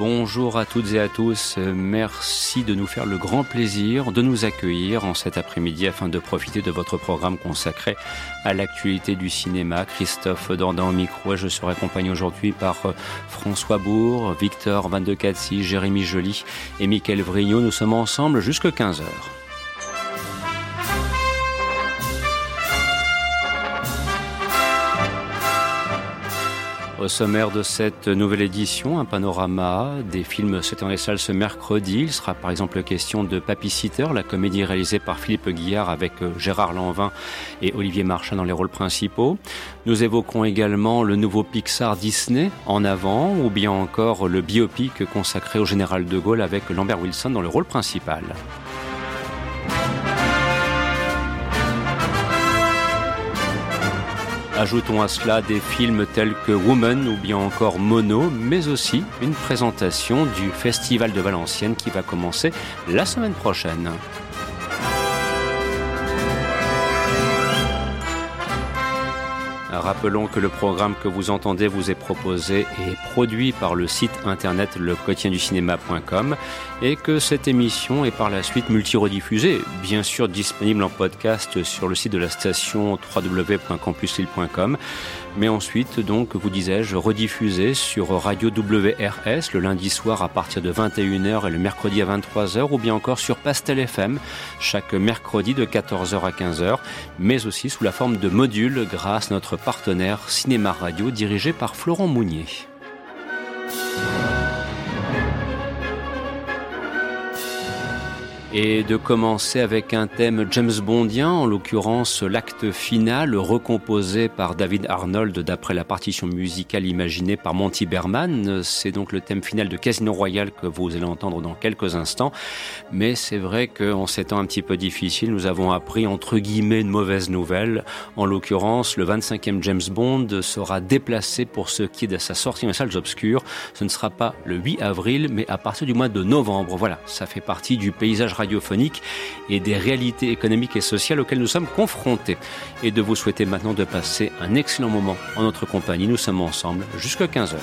Bonjour à toutes et à tous. Merci de nous faire le grand plaisir de nous accueillir en cet après-midi afin de profiter de votre programme consacré à l'actualité du cinéma. Christophe Dordain au micro. Je serai accompagné aujourd'hui par euh, François Bourg, Victor Van de Cathy, Jérémy Joly et Mickaël Vrignot. Nous sommes ensemble jusqu'à 15 heures. Au sommaire de cette nouvelle édition, un panorama des films sortis les salles ce mercredi. Il sera par exemple question de Papy Sitter, la comédie réalisée par Philippe Guillard avec euh, Gérard Lanvin et Olivier Marchand dans les rôles principaux. Nous évoquons également le nouveau Pixar Disney en avant ou bien encore le biopic consacré au général de Gaulle avec Lambert Wilson dans le rôle principal. Ajoutons à cela des films tels que Woman ou bien encore Mono, mais aussi une présentation du Festival de Valenciennes qui va commencer la semaine prochaine. Rappelons que le programme que vous entendez vous est proposé et produit par le site internet cinéma.com et que cette émission est par la suite multi-rediffusée, bien sûr disponible en podcast sur le site de la station www.campusil.com mais ensuite, donc, vous disais-je, rediffusé sur Radio WRS le lundi soir à partir de 21h et le mercredi à 23h, ou bien encore sur Pastel FM chaque mercredi de 14h à 15h, mais aussi sous la forme de modules grâce à notre partenaire Cinéma Radio dirigé par Florent Mounier. Et de commencer avec un thème James Bondien, en l'occurrence l'acte final recomposé par David Arnold d'après la partition musicale imaginée par Monty Berman. C'est donc le thème final de Casino Royale que vous allez entendre dans quelques instants. Mais c'est vrai qu'en ces temps un petit peu difficiles, nous avons appris entre guillemets une mauvaise nouvelle. En l'occurrence, le 25e James Bond sera déplacé pour ce qui est de sa sortie les salles obscures. Ce ne sera pas le 8 avril, mais à partir du mois de novembre. Voilà, ça fait partie du paysage radiophonique et des réalités économiques et sociales auxquelles nous sommes confrontés. Et de vous souhaiter maintenant de passer un excellent moment en notre compagnie. Nous sommes ensemble jusqu'à 15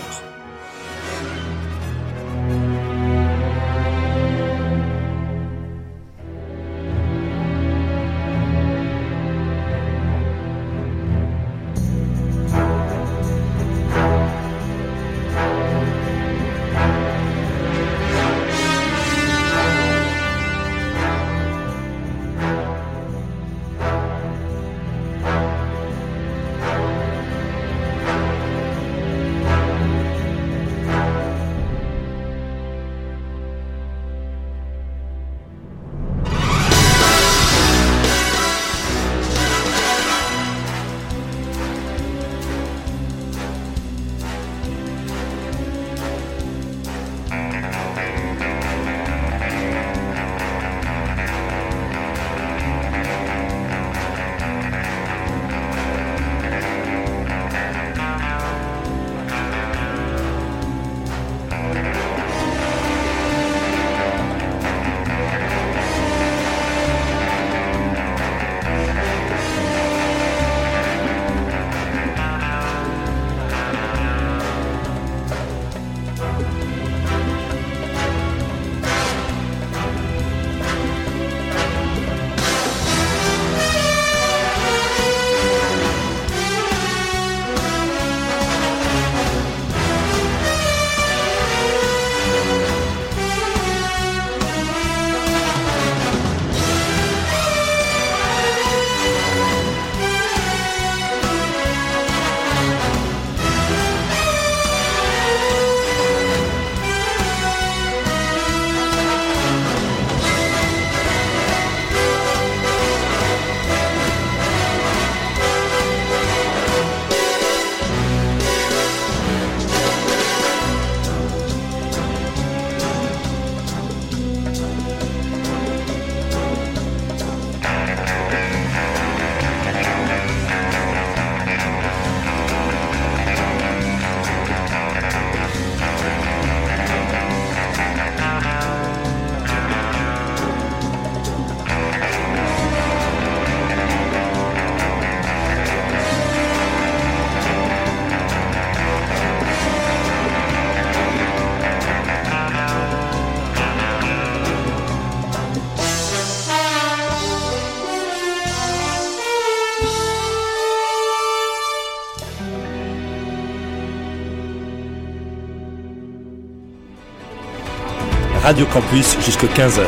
Radio Campus jusqu'à 15h.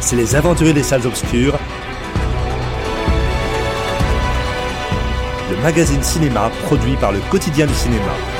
C'est les aventuriers des salles obscures. Le magazine cinéma produit par le quotidien du cinéma.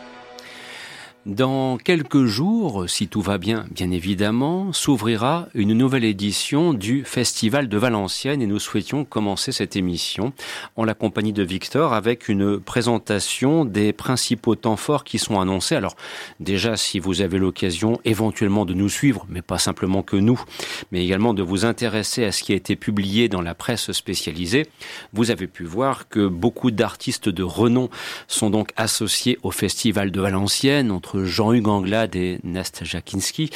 Dans quelques jours, si tout va bien, bien évidemment, s'ouvrira une nouvelle édition du Festival de Valenciennes et nous souhaitions commencer cette émission en la compagnie de Victor avec une présentation des principaux temps forts qui sont annoncés. Alors déjà, si vous avez l'occasion éventuellement de nous suivre, mais pas simplement que nous, mais également de vous intéresser à ce qui a été publié dans la presse spécialisée, vous avez pu voir que beaucoup d'artistes de renom sont donc associés au Festival de Valenciennes, entre Jean-Hugues Anglade et Nast Jakinski,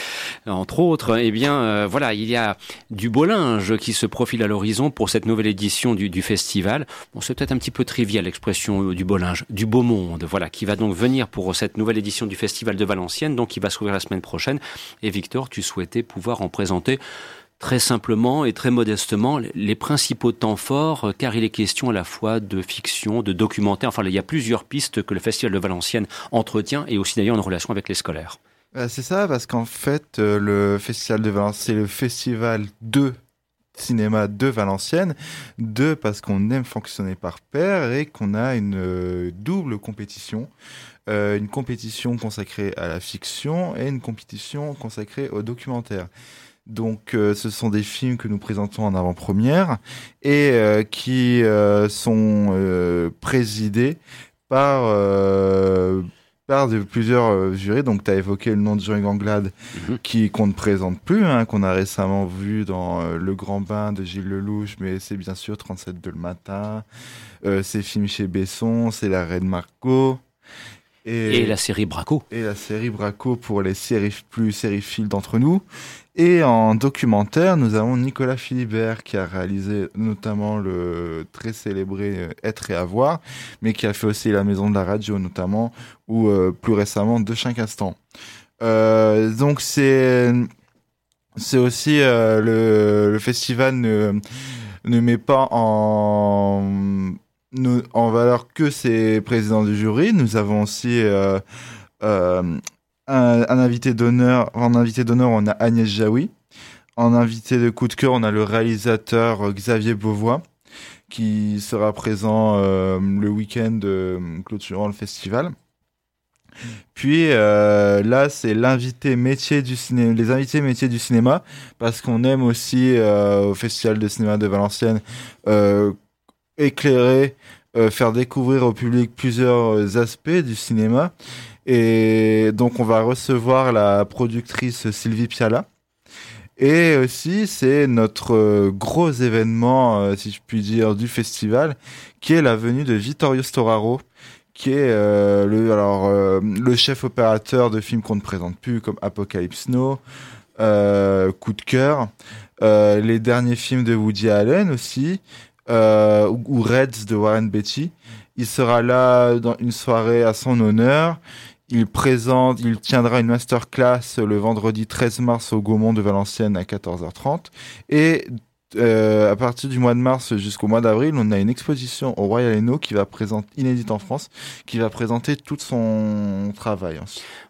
entre autres, eh bien, euh, voilà, il y a du beau linge qui se profile à l'horizon pour cette nouvelle édition du, festival. Bon, c'est peut-être un petit peu trivial l'expression euh, du beau linge, du beau monde, voilà, qui va donc venir pour cette nouvelle édition du festival de Valenciennes, donc qui va s'ouvrir la semaine prochaine. Et Victor, tu souhaitais pouvoir en présenter très simplement et très modestement les principaux temps forts, euh, car il est question à la fois de fiction, de documentaire. Enfin, il y a plusieurs pistes que le Festival de Valenciennes entretient et aussi d'ailleurs en relation avec les scolaires. Euh, c'est ça, parce qu'en fait, euh, le Festival de Valenciennes, c'est le festival de cinéma de Valenciennes. Deux, parce qu'on aime fonctionner par paire et qu'on a une double compétition. une compétition consacrée à la fiction et une compétition consacrée au documentaire. Donc, euh, ce sont des films que nous présentons en avant-première et euh, qui euh, sont présidés par par de plusieurs jurés. Donc, tu as évoqué le nom de Jean Ganglade, mhm. qui qu'on ne présente plus, hein, qu'on a récemment vu dans Le Grand Bain de Gilles Lelouch, mais c'est bien sûr 37 de le matin. c'est film chez Besson, c'est La Reine Marco. Et, la série Braco. Et la série Braco pour les séries plus sériphiles d'entre nous. Et en documentaire, nous avons Nicolas Philibert qui a réalisé notamment le très célébré euh, Être et Avoir, mais qui a fait aussi La Maison de la Radio notamment, ou euh, plus récemment De chaque instant. Euh, donc c'est c'est aussi euh, le, le, festival ne ne met pas en en valeur que ses présidents du jury. Nous avons aussi euh, euh, un, invité d'honneur. En invité d'honneur, on a Agnès Jaoui. En invité de coup de cœur, on a le réalisateur Xavier Beauvois qui sera présent euh, le week-end clôturant le festival. Puis euh, là, c'est l'invité métier du cinéma, les invités métiers du cinéma, parce qu'on aime aussi euh, au Festival de cinéma de Valenciennes euh, éclairer, faire découvrir au public plusieurs aspects du cinéma. Et donc, on va recevoir la productrice Sylvie Piala. Et aussi, c'est notre euh, gros événement, euh, si je puis dire, du festival, qui est la venue de Vittorio Storaro, qui est euh, le, alors, le chef opérateur de films qu'on ne présente plus, comme Apocalypse Now, Coup de cœur, les derniers films de Woody Allen aussi, ou Reds de Warren Beatty. Il sera là dans une soirée à son honneur. Il présente, il tiendra une masterclass le vendredi 13 mars au Gaumont de Valenciennes à 14h30. Et euh, à partir du mois de mars jusqu'au mois d'avril, on a une exposition au Royal Eno qui va présenter, inédite en France, qui va présenter tout son travail.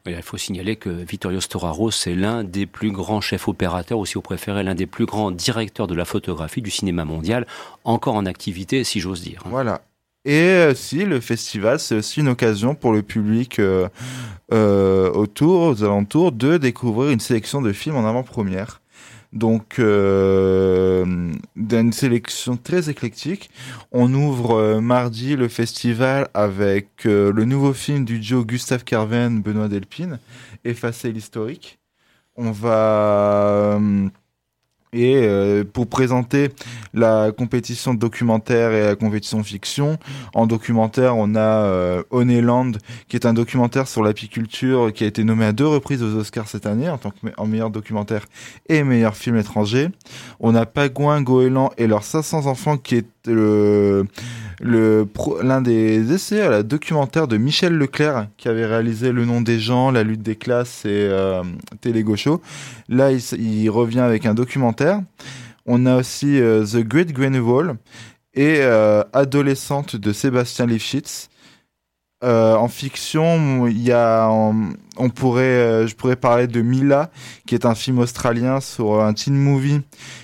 il faut signaler que Vittorio Storaro, c'est l'un des plus grands chefs opérateurs, aussi au préféré, l'un des plus grands directeurs de la photographie du cinéma mondial, encore en activité, si j'ose dire. Voilà. Et si le festival, c'est aussi une occasion pour le public euh, euh, autour, aux alentours, de découvrir une sélection de films en avant-première. Donc, euh, d'une sélection très éclectique. On ouvre euh, mardi le festival avec le nouveau film du duo Gustave Carven, Benoît Delpine, Effacer l'historique. On va et euh, pour présenter la compétition documentaire et la compétition fiction, en documentaire, on a euh, Honeyland, qui est un documentaire sur l'apiculture qui a été nommé à deux reprises aux Oscars cette année en tant que meilleur documentaire et meilleur film étranger. On a Pagouin, Goéland et leurs 500 enfants qui est le le l'un des essais la documentaire de Michel Leclerc qui avait réalisé Le nom des gens, La lutte des classes et euh, Télé Gaucho. Là, il, il, revient avec un documentaire. On a aussi euh, The Great Green Wall et euh, Adolescente de Sébastien Lifshitz. Euh, en fiction, il y a, on, pourrait, euh, je pourrais parler de Mila, qui est un film australien sur un teen movie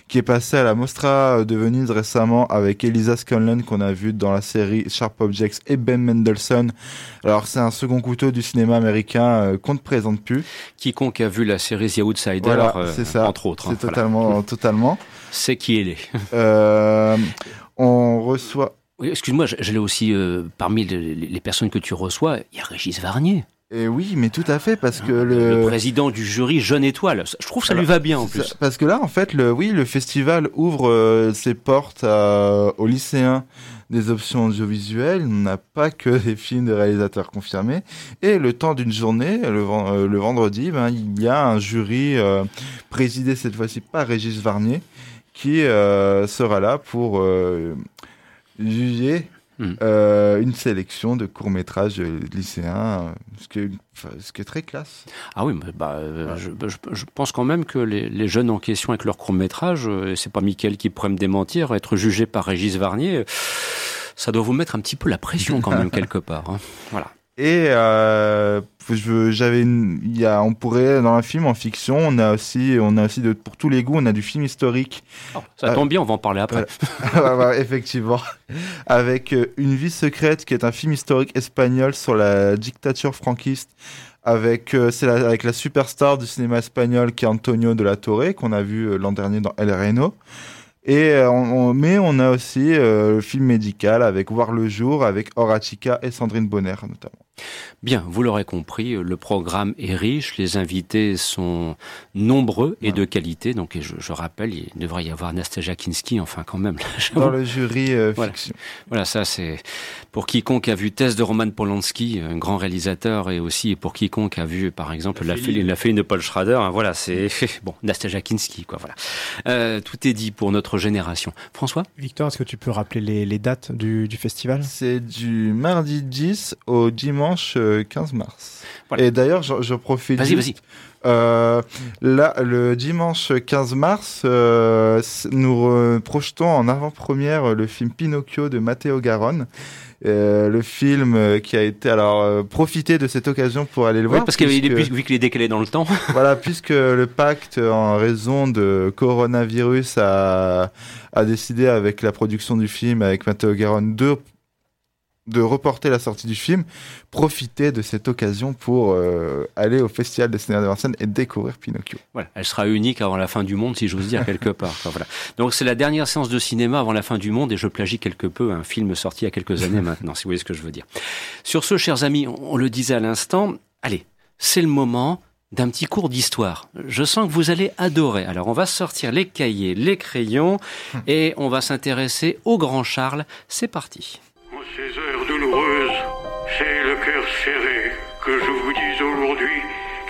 qui est passé à la Mostra de Venise récemment avec Elisa Scanlon qu'on a vu dans la série Sharp Objects et Ben Mendelssohn. Alors c'est un second couteau du cinéma américain euh, qu'on ne présente plus. Quiconque a vu la série The Outsider, voilà, c'est ça. entre autres. Hein, c'est totalement, totalement. C'est qui elle est. on reçoit excuse-moi, j'allais aussi, euh, parmi les, personnes que tu reçois, il y a Régis Varnier. Et oui, mais tout à fait, parce que le... président du jury Jeune Étoile, je trouve que ça lui va bien en plus. parce que là, en fait, le, oui, le festival ouvre euh, ses portes aux lycéens des options audiovisuelles. On n'a pas que des films de réalisateurs confirmés. Et le temps d'une journée, le, euh, le vendredi, ben, il y a un jury présidé cette fois-ci par Régis Varnier qui sera là pour juger hmm. euh, une sélection de courts-métrages lycéens, ce qui, est, ce qui est très classe. Ah oui, bah, euh, je, pense quand même que les, jeunes en question avec leurs courts-métrages, euh, et c'est pas Mickaël qui pourrait me démentir, être jugé par Régis Varnier, ça doit vous mettre un petit peu la pression quand même quelque part. Hein. Voilà. Et euh, j'avais, il y a, on pourrait dans un film en fiction, on a aussi, on a aussi de, pour tous les goûts, on a du film historique. Oh, ça tombe bien, on va en parler après. effectivement, avec euh, Une vie secrète, qui est un film historique espagnol sur la dictature franquiste, avec euh, c'est la, avec la superstar du cinéma espagnol qui est Antonio de la Torre, qu'on a vu l'an dernier dans El Reno. Et on, mais on a aussi le film médical avec Voir le jour avec Horatica et Sandrine Bonner notamment. Bien, vous l'aurez compris, le programme est riche, les invités sont nombreux et de qualité. Donc, je, rappelle, il devrait y avoir Nastasia Kinski, enfin quand même. Dans le jury euh, voilà. Voilà, ça c'est pour quiconque a vu Test de Roman Polanski, un grand réalisateur, et aussi pour quiconque a vu, par exemple, la, fille de Paul Schrader. Hein, voilà, c'est bon, Nastasia Kinski, quoi. Voilà, euh, tout est dit pour notre génération. François, Victor, est-ce que tu peux rappeler les, dates du, du festival? C'est du mardi 10 au dimanche 15 euh, mars. Et d'ailleurs, je, profite. Vas-y, vas-y. Euh, là, le dimanche 15 mars, euh, nous projetons en avant-première le film Pinocchio de Matteo Garonne. le film qui a été alors profité de cette occasion pour aller le voir parce qu'il est vu qu'il est décalé dans le temps voilà puisque le pacte en raison de coronavirus a a décidé avec la production du film avec Matteo Garonne de de reporter la sortie du film, profiter de cette occasion pour euh, aller au Festival de cinéma de Vincennes et découvrir Pinocchio. Voilà, elle sera unique avant la fin du monde, si j'ose dire quelque part. voilà. Donc c'est la dernière séance de cinéma avant la fin du monde et je plagie quelque peu un film sorti il y a quelques années maintenant, si vous voyez ce que je veux dire. Sur ce, chers amis, on le disait à l'instant, allez, c'est le moment d'un petit cours d'histoire. Je sens que vous allez adorer. Alors on va sortir les cahiers, les crayons et on va s'intéresser au grand Charles. C'est parti cœur serré que je vous dis aujourd'hui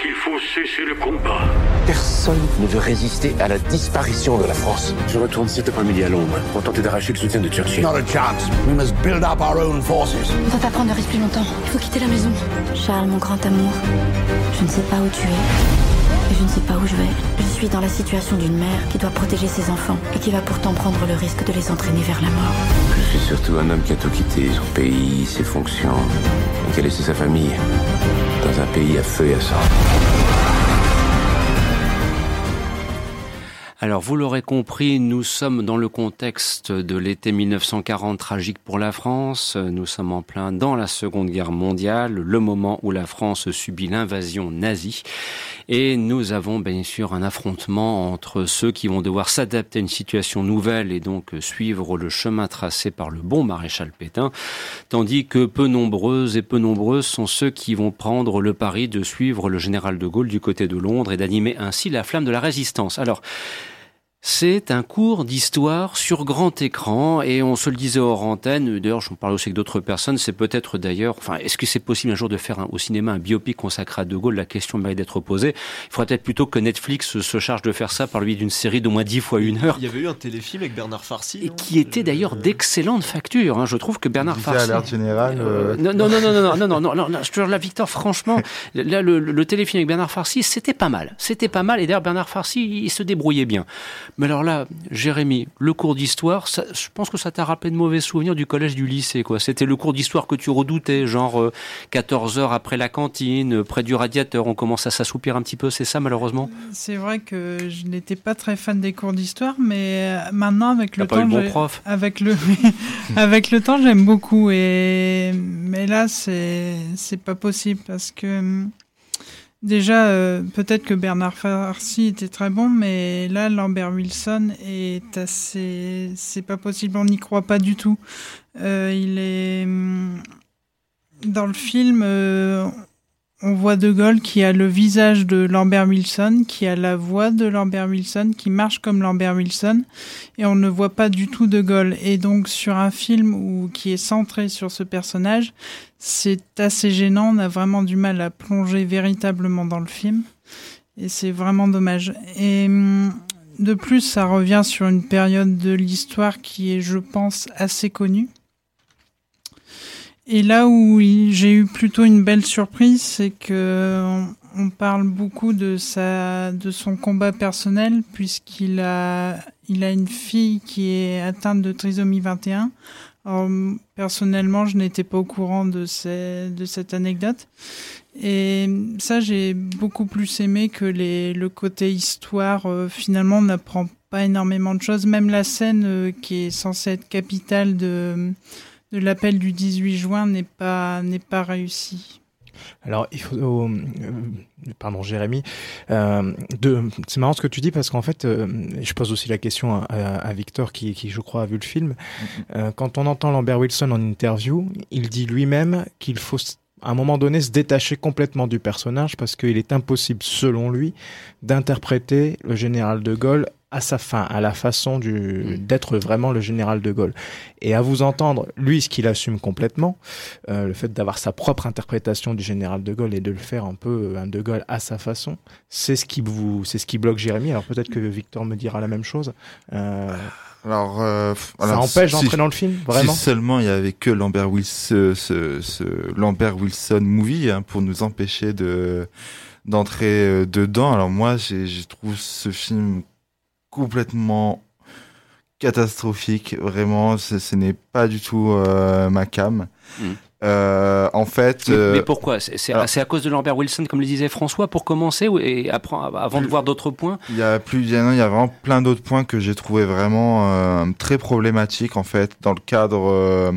qu'il faut cesser le combat. Personne ne veut résister à la disparition de la France. Je retourne cet après-midi à Londres pour tenter d'arracher le soutien de Churchill. Not a chance. We must build up our own forces. On va pas prendre de risque plus longtemps. Il faut quitter la maison. Charles, mon grand amour, je ne sais pas où tu es je ne sais pas où je vais. Suis dans la situation d'une mère qui doit protéger ses enfants et qui va pourtant prendre le risque de les entraîner vers la mort. Je suis surtout un homme qui a tout quitté, son pays, ses fonctions, et qui a laissé sa famille dans un pays à feu et à sang. Alors, vous l'aurez compris, nous sommes dans le contexte de l'été 1940 tragique pour la France. Nous sommes en plein dans la Seconde Guerre mondiale, le moment où la France subit l'invasion nazie. Et nous avons bien sûr un affrontement entre ceux qui vont devoir s'adapter à une situation nouvelle et donc suivre le chemin tracé par le bon maréchal Pétain, tandis que peu nombreuses et peu nombreuses sont ceux qui vont prendre le pari de suivre le général de Gaulle du côté de Londres et d'animer ainsi la flamme de la résistance. Alors, C'est un cours d'histoire sur grand écran et on se le disait hors antenne. D'ailleurs, j'en parle aussi avec d'autres personnes. C'est peut-être d'ailleurs, enfin, est-ce que c'est possible un jour de faire au cinéma un biopic consacré à De Gaulle La question mérite d'être posée. Il faudrait peut-être plutôt que Netflix se charge de faire ça par lui d'une série d'au moins dix fois une heure. Il y avait eu un téléfilm avec Bernard Farcy. Et qui était d'ailleurs d'excellente facture. Hein. Je trouve que Bernard Farcy. À général. Euh... Non, non, non, non, non, non, non, non, non, non, je te la Victor, franchement, là, le, le, téléfilm avec Bernard Farcy, c'était pas mal. C'était pas mal. Et d'ailleurs, Bernard Farcy, il se débrouillait bien. Mais alors là, Jérémy, le cours d'histoire, je pense que ça t'a rappelé de mauvais souvenirs du collège du lycée. quoi. C'était le cours d'histoire que tu redoutais, genre 14 euh, heures après la cantine, euh, près du radiateur, on commence à s'assoupir un petit peu, c'est ça malheureusement? C'est vrai que je n'étais pas très fan des cours d'histoire, mais euh, maintenant avec le temps, avec le avec le temps, j'aime beaucoup. Et mais là, c'est c'est pas possible parce que hum, Déjà, euh, peut-être que Bernard Farcy était très bon, mais là, Lambert Wilson est assez. C'est pas possible, on n'y croit pas du tout. Euh, il est. Hum, dans le film, euh, on voit De Gaulle qui a le visage de Lambert Wilson, qui a la voix de Lambert Wilson, qui marche comme Lambert Wilson, et on ne voit pas du tout De Gaulle. Et donc sur un film où, qui est centré sur ce personnage, c'est assez gênant, on a vraiment du mal à plonger véritablement dans le film, et c'est vraiment dommage. Et hum, de plus, ça revient sur une période de l'histoire qui est, je pense, assez connue et là où j'ai eu plutôt une belle surprise, c'est que on parle beaucoup de sa, de son combat personnel puisqu'il a, il a une fille qui est atteinte de trisomie 21. Alors, personnellement, je n'étais pas au courant de, ces, de cette anecdote. Et ça, j'ai beaucoup plus aimé que les, le côté histoire. Euh, finalement, on n'apprend pas énormément de choses. Même la scène euh, qui est censée être capitale de, de l'appel du 18 juin n'est pas, n'est pas réussi. Alors, il faut, euh, pardon, Jérémy, euh, c'est marrant ce que tu dis parce qu'en fait, euh, je pose aussi la question à, Victor qui, qui, je crois, a vu le film. Mm-hmm. quand on entend Lambert Wilson en interview, il dit lui-même qu'il faut à un moment donné se détacher complètement du personnage parce qu'il est impossible, selon lui, d'interpréter le général de Gaulle à sa fin, à la façon du, mm. d'être vraiment le général de Gaulle. Et à vous entendre, lui, ce qu'il assume complètement, euh, le fait d'avoir sa propre interprétation du général de Gaulle et de le faire un peu un de Gaulle à sa façon, c'est ce qui vous, c'est ce qui bloque Jérémy. Alors peut-être que Victor me dira la même chose. Euh, alors, euh, ça empêche d'entrer dans le film, vraiment? Si seulement il y avait que Lambert Wilson, ce, ce, Lambert Wilson movie hein, pour nous empêcher de d'entrer dedans. Alors moi, j'ai, je trouve ce film complètement catastrophique. Vraiment, ce, n'est pas du tout euh, ma cam. Hmm. Euh, en fait, mais, euh, pourquoi? C'est à, cause de Lambert Wilson, comme le disait François, pour commencer, et avant de voir d'autres points? Il y a plus, il y a, il y a vraiment plein d'autres points que j'ai trouvé vraiment très problématiques en fait dans le cadre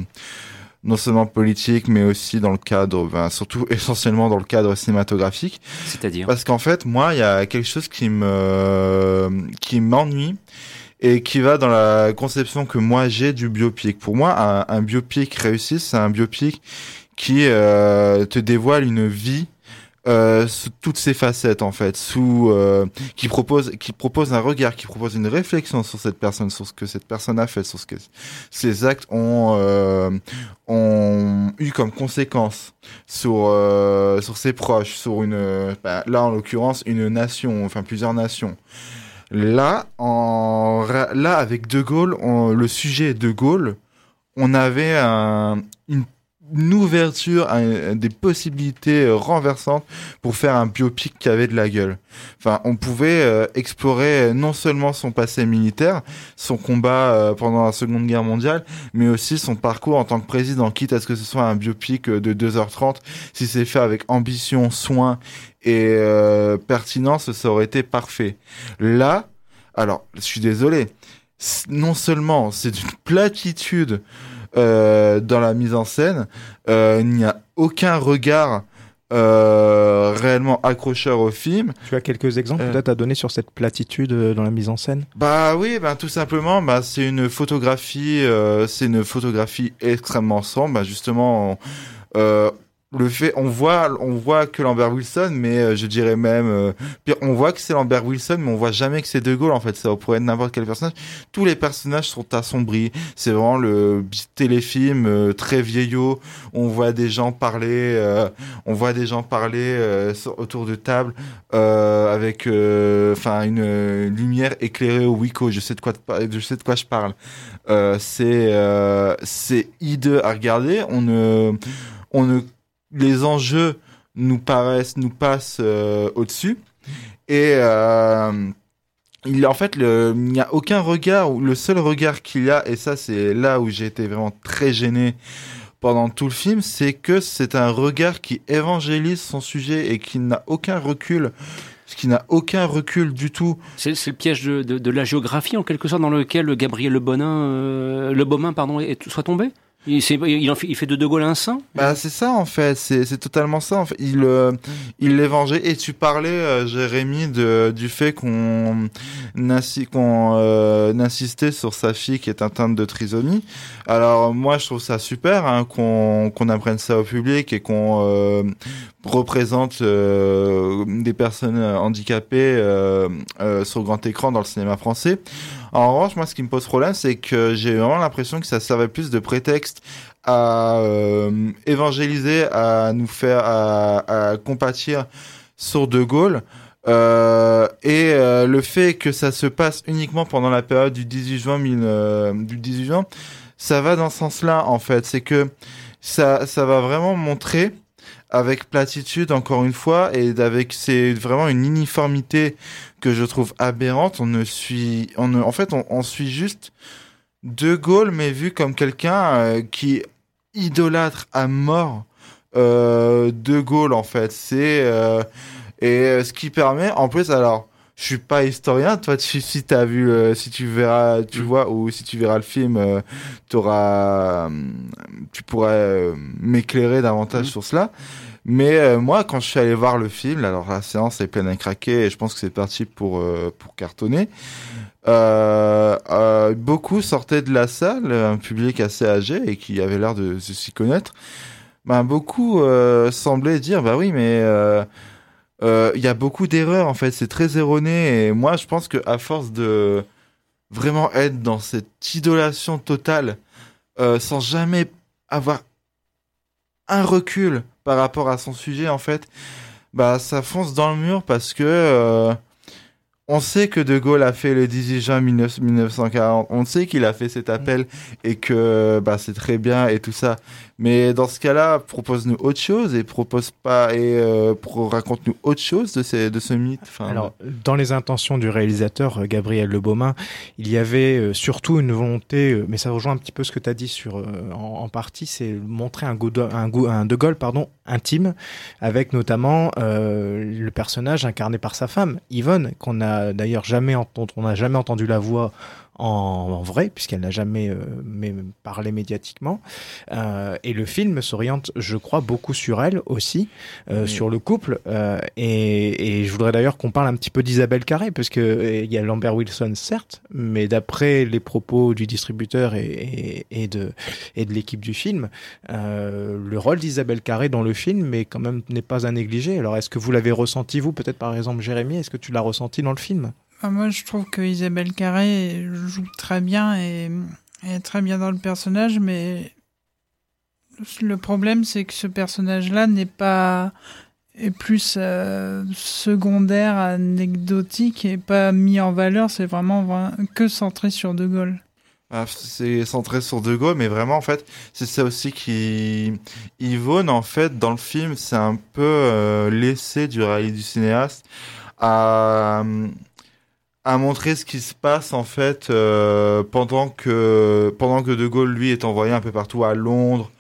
non seulement politique, mais aussi dans le cadre, ben, surtout essentiellement dans le cadre cinématographique. C'est-à-dire Parce qu'en fait, moi, il y a quelque chose qui me qui m'ennuie et qui va dans la conception que moi j'ai du biopic. Pour moi, un, un biopic réussi, c'est un biopic qui euh, te dévoile une vie euh, sous toutes ses facettes en fait, sous euh, qui propose qui propose un regard, qui propose une réflexion sur cette personne, sur ce que cette personne a fait, sur ce que ses actes ont euh, ont eu comme conséquence sur euh, sur ses proches, sur une bah, là en l'occurrence une nation, enfin plusieurs nations. Là en là avec De Gaulle, le sujet De Gaulle, on avait un, une une ouverture à des possibilités euh, renversantes pour faire un biopic qui avait de la gueule. Enfin, on pouvait euh, explorer non seulement son passé militaire, son combat euh, pendant la Seconde Guerre mondiale, mais aussi son parcours en tant que président, quitte à ce que ce soit un biopic de 2h30. Si c'est fait avec ambition, soin et pertinence, ça aurait été parfait. Là, alors, je suis désolé, non seulement c'est une platitude euh, dans la mise en scène. Euh, il n'y a aucun regard euh, réellement accrocheur au film. Tu as quelques exemples peut-être à donner sur cette platitude dans la mise en scène? Bah oui, bah, tout simplement, bah, c'est une photographie, c'est une photographie extrêmement sombre. Bah, justement, le fait, on voit, on voit que Lambert Wilson, mais euh, je dirais même, euh, pire, on voit que c'est Lambert Wilson, mais on voit jamais que c'est De Gaulle. En fait, ça pourrait être n'importe quel personnage. Tous les personnages sont assombris. C'est vraiment le téléfilm euh, très vieillot. On voit des gens parler, on voit des gens parler autour de table avec, enfin, une lumière éclairée au Wico. Je sais de quoi, je sais de quoi je parle. c'est, c'est hideux à regarder. On ne, on ne les enjeux nous paraissent, nous passent euh, au-dessus. Et euh, il, en fait, il n'y a aucun regard, le seul regard qu'il y a, et ça c'est là où j'ai été vraiment très gêné pendant tout le film, c'est que c'est un regard qui évangélise son sujet et qui n'a aucun recul qui n'a aucun recul du tout. C'est le piège de, la géographie en quelque sorte dans lequel Gabriel Le Bonin, euh, Le Beaumain, pardon, est, soit tombé? Il, fait, de De Gaulle un saint? Bah c'est ça en fait, c'est totalement ça. En fait. Il euh, il. Et tu parlais, euh, Jérémy, du fait qu'on qu'on euh, insistait sur sa fille qui est atteinte de trisomie. Alors moi je trouve ça super hein, qu'on apprenne ça au public et qu'on euh, représente des personnes handicapées sur grand écran dans le cinéma français. En revanche, moi, ce qui me pose problème, c'est que j'ai vraiment l'impression que ça servait plus de prétexte à euh, évangéliser, à nous faire, à, compatir sur De Gaulle. Euh, et euh, le fait que ça se passe uniquement pendant la période du 18 juin, du 18 juin, ça va dans ce sens-là en fait. C'est que ça, ça va vraiment montrer avec platitude encore une fois et avec c'est vraiment une uniformité que je trouve aberrante. On ne suit, on en fait, on, suit juste De Gaulle, mais vu comme quelqu'un euh, qui idolâtre à mort euh, De Gaulle, en fait. C'est euh, et ce qui permet, en plus, alors. Je suis pas historien, toi si, si as vu si tu verras tu mm. vois ou si tu verras le film tu auras tu pourrais m'éclairer davantage mm. sur cela mais euh, moi, quand je suis allé voir le film, alors la séance est pleine à craquer et je pense que c'est parti pour, euh, pour cartonner. Euh, beaucoup sortaient de la salle, un public assez âgé et qui avait l'air de, s'y connaître. Ben, beaucoup semblaient dire, bah oui, mais il y a beaucoup d'erreurs en fait, c'est très erroné. Et moi, je pense que à force de vraiment être dans cette idolation totale, sans jamais avoir un recul par rapport à son sujet en fait, bah ça fonce dans le mur parce que euh, on sait que De Gaulle a fait le 18 juin 1940, on sait qu'il a fait cet appel et que bah c'est très bien et tout ça. Mais dans ce cas-là, propose-nous autre chose et propose pas et euh, raconte-nous autre chose de, ces, de ce mythe. Alors, dans les intentions du réalisateur euh, Gabriel Le Beaumain, il y avait euh, surtout une volonté, mais ça rejoint un petit peu ce que tu as dit sur en, partie, c'est montrer un, un, un De Gaulle pardon intime, avec notamment le personnage incarné par sa femme Yvonne, qu'on a d'ailleurs jamais entendu, on n'a jamais entendu la voix en, vrai, puisqu'elle n'a jamais euh, parlé médiatiquement. Euh, et le film s'oriente, je crois, beaucoup sur elle aussi, euh, sur le couple. Et, et, je voudrais d'ailleurs qu'on parle un petit peu d'Isabelle Carré, parce que il y a Lambert Wilson, certes, mais d'après les propos du distributeur et, et, de, et de l'équipe du film, le rôle d'Isabelle Carré dans le film quand même n'est pas à négliger. Alors, est-ce que vous l'avez ressenti, vous, peut-être par exemple, Jérémy, est-ce que tu l'as ressenti dans le film? Moi, je trouve que Isabelle Carré joue très bien et, est très bien dans le personnage, mais le problème, c'est que ce personnage-là n'est pas est plus euh, secondaire, anecdotique et pas mis en valeur. C'est vraiment que centré sur De Gaulle. Ah, c'est centré sur De Gaulle, mais vraiment, en fait, c'est ça aussi qui. Yvonne, en fait, dans le film, c'est un peu euh, laissé du du cinéaste à à montrer ce qui se passe en fait euh, pendant que pendant que De Gaulle lui est envoyé un peu partout à Londres.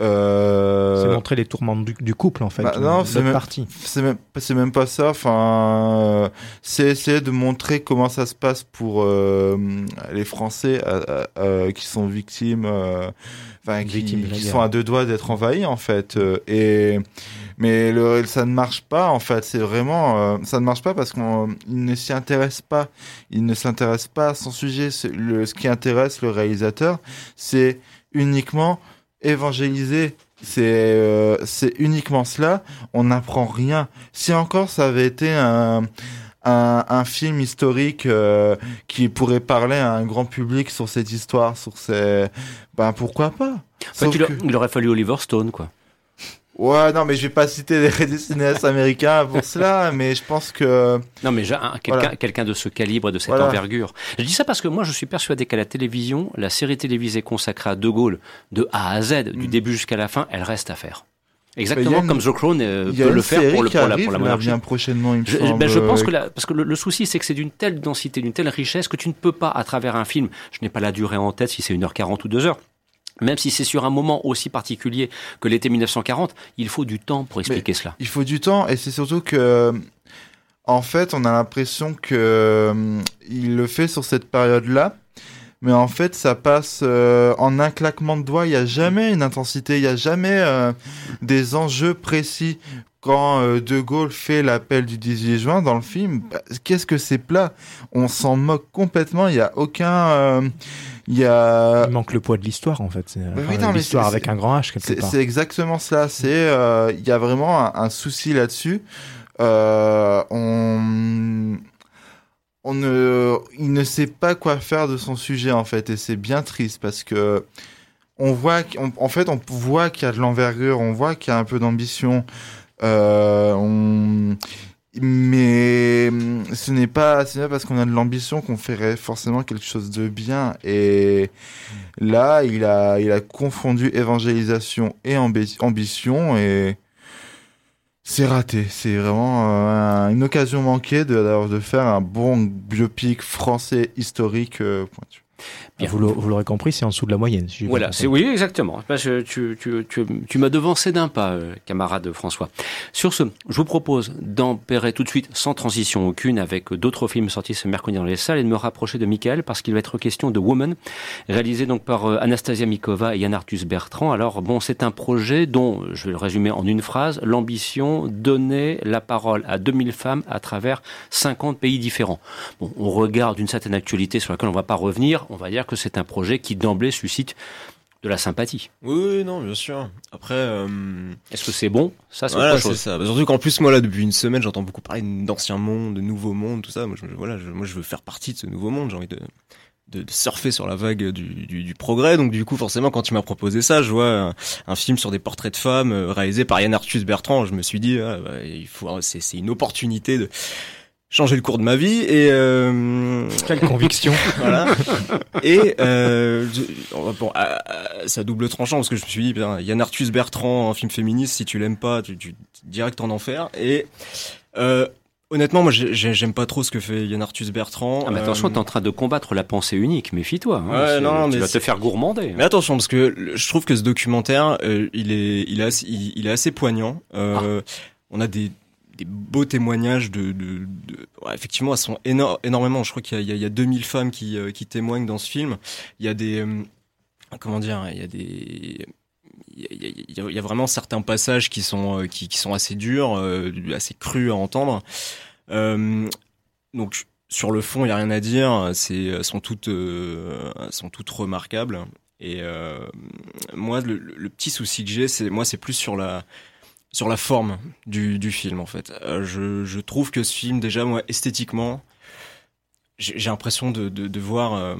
Euh... C'est montrer les tourments du, couple en fait. Bah, non, c'est même C'est même pas ça. Enfin, c'est essayer de montrer comment ça se passe pour euh, les Français euh, euh, qui sont victimes, enfin qui, qui sont à deux doigts d'être envahis en fait. et mais le, ça ne marche pas en fait. C'est vraiment, euh, ça ne marche pas parce qu'il ne s'y intéresse pas. Il ne s'intéresse pas à son sujet. Le, ce qui intéresse le réalisateur, c'est uniquement évangéliser C'est euh, c'est uniquement cela. On n'apprend rien. Si encore ça avait été un un, un film historique euh, qui pourrait parler à un grand public sur cette histoire, sur ces, ben pourquoi pas? il, aurait fallu Oliver Stone, quoi. Ouais, non, mais je vais pas citer des cinéastes américains pour cela, mais je pense que. Non, mais quelqu'un de ce calibre et de cette envergure. Je dis ça parce que moi, je suis persuadé qu'à la télévision, la série télévisée consacrée à De Gaulle, de A à Z, du mm. début jusqu'à la fin, elle reste à faire. Exactement comme The Crown euh, peut le faire pour, le, pour, la, pour la monarchie. Bien prochainement, il me je, ben, je pense que la, parce que le, souci, c'est que c'est d'une telle densité, d'une telle richesse que tu ne peux pas, à travers un film, je n'ai pas la durée en tête si c'est 1h40 ou 2h, même si c'est sur un moment aussi particulier que l'été 1940, il faut du temps pour expliquer cela. Il faut du temps et c'est surtout que, en fait, on a l'impression que euh, il le fait sur cette période-là mais en fait ça passe euh, en un claquement de doigts. Il n'y a jamais une intensité, il n'y a jamais euh, des enjeux précis. Quand euh, De Gaulle fait l'appel du 18 juin dans le film, bah, qu'est-ce que c'est plat? On s'en moque complètement. Il n'y a aucun. Il y a. Il manque le poids de l'histoire en fait. Bah l'histoire avec un grand H quelque part. C'est exactement ça. C'est il y a vraiment un, un souci là-dessus. on on ne, il ne sait pas quoi faire de son sujet en fait, et c'est bien triste parce que on voit, en fait, on voit qu'il y a de l'envergure, on voit qu'il y a un peu d'ambition, euh, mais ce n'est pas, pas parce qu'on a de l'ambition qu'on ferait forcément quelque chose de bien. Et là, il a, il a confondu évangélisation et ambition et c'est raté. C'est vraiment euh, une occasion manquée de, faire un bon biopic français historique euh. Vous l'aurez compris, c'est en dessous de la moyenne. voilà, c'est oui, exactement. tu, tu, tu, tu m'as devancé d'un pas, euh, camarade François. Sur ce, je vous propose d'empérer tout de suite, sans transition aucune, avec d'autres films sortis ce mercredi dans les salles, et de me rapprocher de Michael, parce qu'il va être question de Woman, réalisé donc par euh, Anastasia Mikova et Yann Arthus Bertrand. Alors, bon, c'est un projet dont, je vais le résumer en une phrase, l'ambition, donner la parole à 2000 femmes à travers 50 pays différents. Bon, on regarde une certaine actualité sur laquelle on ne va pas revenir, on va dire que c'est un projet qui d'emblée suscite de la sympathie. Oui, non, bien sûr. Après, euh, est-ce que c'est bon? Ça, c'est voilà, chose. Ça. Surtout qu'en plus, moi là, depuis une semaine, j'entends beaucoup parler d'ancien monde, de nouveau monde, tout ça. Moi, je, voilà, moi, je veux faire partie de ce nouveau monde. J'ai envie de, de, surfer sur la vague du, du, progrès. Donc, du coup, forcément, quand tu m'as proposé ça, je vois un, film sur des portraits de femmes euh, réalisé par Yann Arthus Bertrand. Je me suis dit, ah, bah, il faut, c'est une opportunité de changer le cours de ma vie et euh... quelle conviction voilà et euh, bon ça double tranchant parce que je me suis dit bien Yann Arthus Bertrand un film féministe si tu l'aimes pas tu, tu direct en enfer et euh, Honnêtement, moi, j'aime pas trop ce que fait Yann Arthus Bertrand. Ah, mais attention, euh... t'es en train de combattre la pensée unique. Méfie-toi. Hein, ouais, non, tu vas te faire gourmander. Mais attention, parce que je trouve que ce documentaire, euh, il est, il est, assez, il, est assez poignant. Euh, ah. On a des, beaux témoignages de, effectivement elles sont énormément. Je crois qu'il y, y, a, 2000 femmes qui, euh, qui témoignent dans ce film. Il y a des euh, comment dire il y a des il y, a, vraiment certains passages qui sont euh, assez durs assez crus à entendre. Donc sur le fond il y a rien à dire. C'est sont toutes sont toutes remarquables. Et moi le, le, petit souci que j'ai c'est moi c'est plus sur la sur la forme du, film en fait. Euh, je, je, trouve que ce film déjà moi esthétiquement j'ai l'impression de, de, de, voir euh,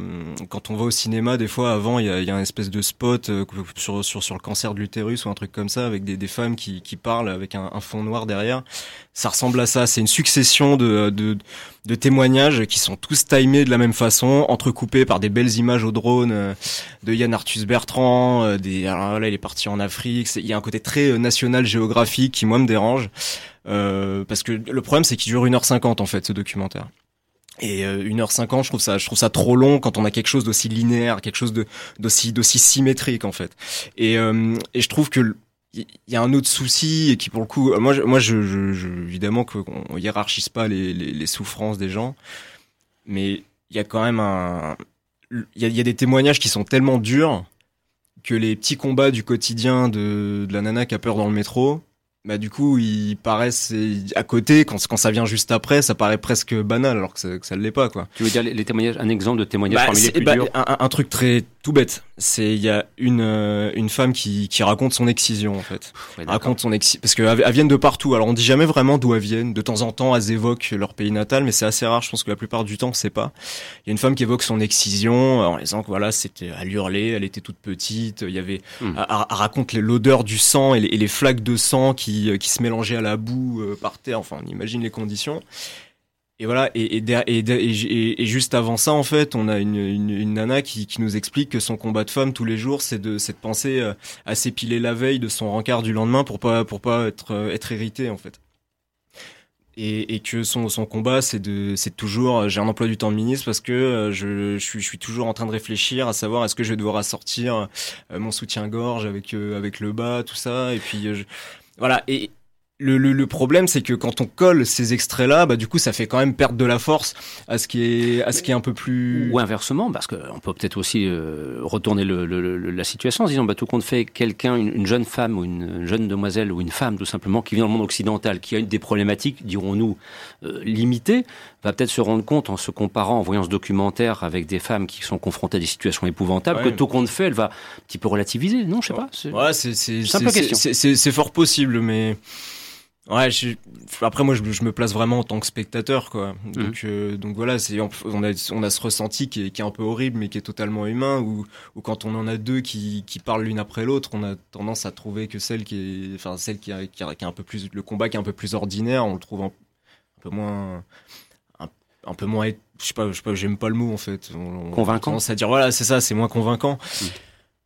quand on va au cinéma des fois avant il y a, y a un espèce de spot euh, sur, sur sur le cancer de l'utérus ou un truc comme ça avec des, des femmes qui, qui parlent avec un, un, fond noir derrière. Ça ressemble à ça. C'est une succession de, de, de témoignages qui sont tous timés de la même façon entrecoupés par des belles images au drone euh, de Yann Arthus Bertrand des alors là il est parti en Afrique. Il y a un côté très national géographique qui moi me dérange. Parce que le problème c'est qu'il dure 1h50 en fait ce documentaire et euh, 1h50, je trouve ça, je trouve ça trop long quand on a quelque chose d'aussi linéaire, quelque chose d'aussi d'aussi symétrique en fait. Et, euh, et je trouve que il y a un autre souci et qui pour le coup, moi, moi, je, je, évidemment qu'on hiérarchise pas les, les, les, souffrances des gens, mais il y a quand même un, il y a, y a, des témoignages qui sont tellement durs que les petits combats du quotidien de, de la nana qui a peur dans le métro, bah du coup ils paraissent à côté quand quand ça vient juste après ça paraît presque banal alors que ça, que ça l'est pas quoi. Tu veux dire les, témoignages un exemple de témoignage bah, parmi les plus bah, un, un, truc très tout bête. C'est il y a une euh, une femme qui qui raconte son excision en fait. raconte son excision parce qu'elles viennent de partout. Alors on dit jamais vraiment d'où elles viennent. De temps en temps, elles évoquent leur pays natal, mais c'est assez rare. Je pense que la plupart du temps, on sait pas. Il y a une femme qui évoque son excision en disant que voilà, c'était à hurler, elle était toute petite. Il y avait, hmm. elle, raconte l'odeur du sang et les, et les, flaques de sang qui qui se mélangeaient à la boue euh, par terre. Enfin, on imagine les conditions. Et voilà, et, et, et, juste avant ça, en fait, on a une, une, nana qui, qui, nous explique que son combat de femme tous les jours, c'est de, cette penser euh, à s'épiler la veille de son rencard du lendemain pour pas, pour pas être, euh, être hérité, en fait. Et, et que son, son combat, c'est de, c'est toujours, euh, j'ai un emploi du temps de ministre parce que je, je, suis, je suis toujours en train de réfléchir à savoir est-ce que je vais devoir assortir mon soutien-gorge avec, avec le bas, tout ça. Et puis, voilà. Et, le, le, le, problème, c'est que quand on colle ces extraits-là, bah, du coup, ça fait quand même perdre de la force à ce qui est, à ce qui est un peu plus. Ou inversement, parce qu'on peut peut-être aussi euh, retourner le, la situation en disant, bah, tout compte fait, quelqu'un, une, jeune femme ou une jeune demoiselle ou une femme, tout simplement, qui vient dans le monde occidental, qui a une des problématiques, dirons-nous, euh, limitées, va peut-être se rendre compte en se comparant, en voyant ce documentaire avec des femmes qui sont confrontées à des situations épouvantables, que tout compte fait, elle va un petit peu relativiser. Non, je sais pas. Ouais, c'est, c'est, c'est fort possible, mais. Ouais, je, après moi je, je, me place vraiment en tant que spectateur quoi. Mhm. Donc euh, donc voilà, c'est on a on a ce ressenti qui est, qui est un peu horrible mais qui est totalement humain où, où quand on en a deux qui, qui parlent l'une après l'autre, on a tendance à trouver que celle qui est enfin celle qui a, qui a, qui a un peu plus le combat qui est un peu plus ordinaire, on le trouve un, peu moins un, un, peu moins je sais pas je sais pas j'aime pas le mot en fait. On, convaincant. On à dire voilà, c'est ça, c'est moins convaincant. Mhm.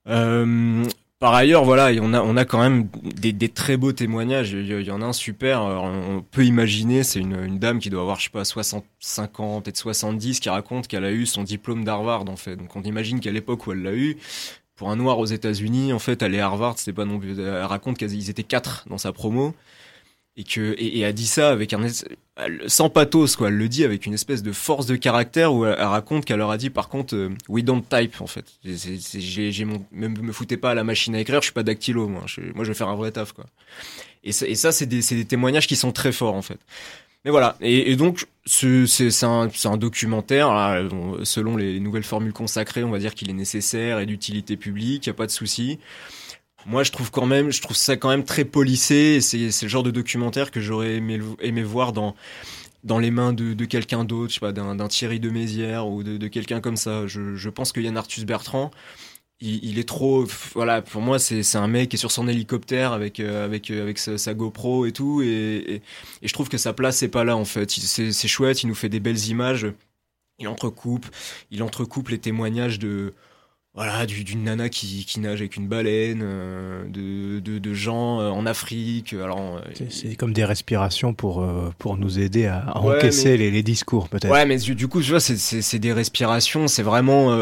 Euh, par ailleurs, voilà, on a, on a quand même des, des très beaux témoignages. Il y, en a un super. on peut imaginer, c'est une, une, dame qui doit avoir, je sais pas, 65 ans, peut-être 70, qui raconte qu'elle a eu son diplôme d'Harvard, en fait. Donc on imagine qu'à l'époque où elle l'a eu, pour un noir aux États-Unis, en fait, aller à Harvard, c'était pas non plus. Elle raconte qu'ils étaient quatre dans sa promo et que et, et a dit ça avec un sans pathos quoi. Elle le dit avec une espèce de force de caractère où elle, raconte qu'elle leur a dit par contre euh, we don't type en fait. J'ai mon me, foutez pas à la machine à écrire je suis pas dactylo moi. Je, moi je vais faire un vrai taf quoi. Et, ça c'est des des témoignages qui sont très forts en fait. Mais voilà. Et, donc c'est un un documentaire selon les nouvelles formules consacrées on va dire qu'il est nécessaire et d'utilité publique y a pas de souci moi, je trouve quand même, je trouve ça quand même très polissé. C'est, le genre de documentaire que j'aurais aimé, voir dans dans les mains de, quelqu'un d'autre, je sais pas, d'un, Thierry de Mézières ou de, quelqu'un comme ça. Je, je pense que Yann Arthus Bertrand, il, est trop, voilà, pour moi, c'est, un mec qui est sur son hélicoptère avec euh, avec euh, avec sa, GoPro et tout, et, et, je trouve que sa place c'est pas là en fait. C'est chouette, il nous fait des belles images. Il entrecoupe, il entrecoupe les témoignages de voilà, d'une nana qui, qui nage avec une baleine, euh, de, de, de, gens euh, en Afrique. Alors, euh, c'est comme des respirations pour pour nous aider à, encaisser les, les, discours peut-être. Ouais, mais du, coup, tu vois, c'est des respirations, c'est vraiment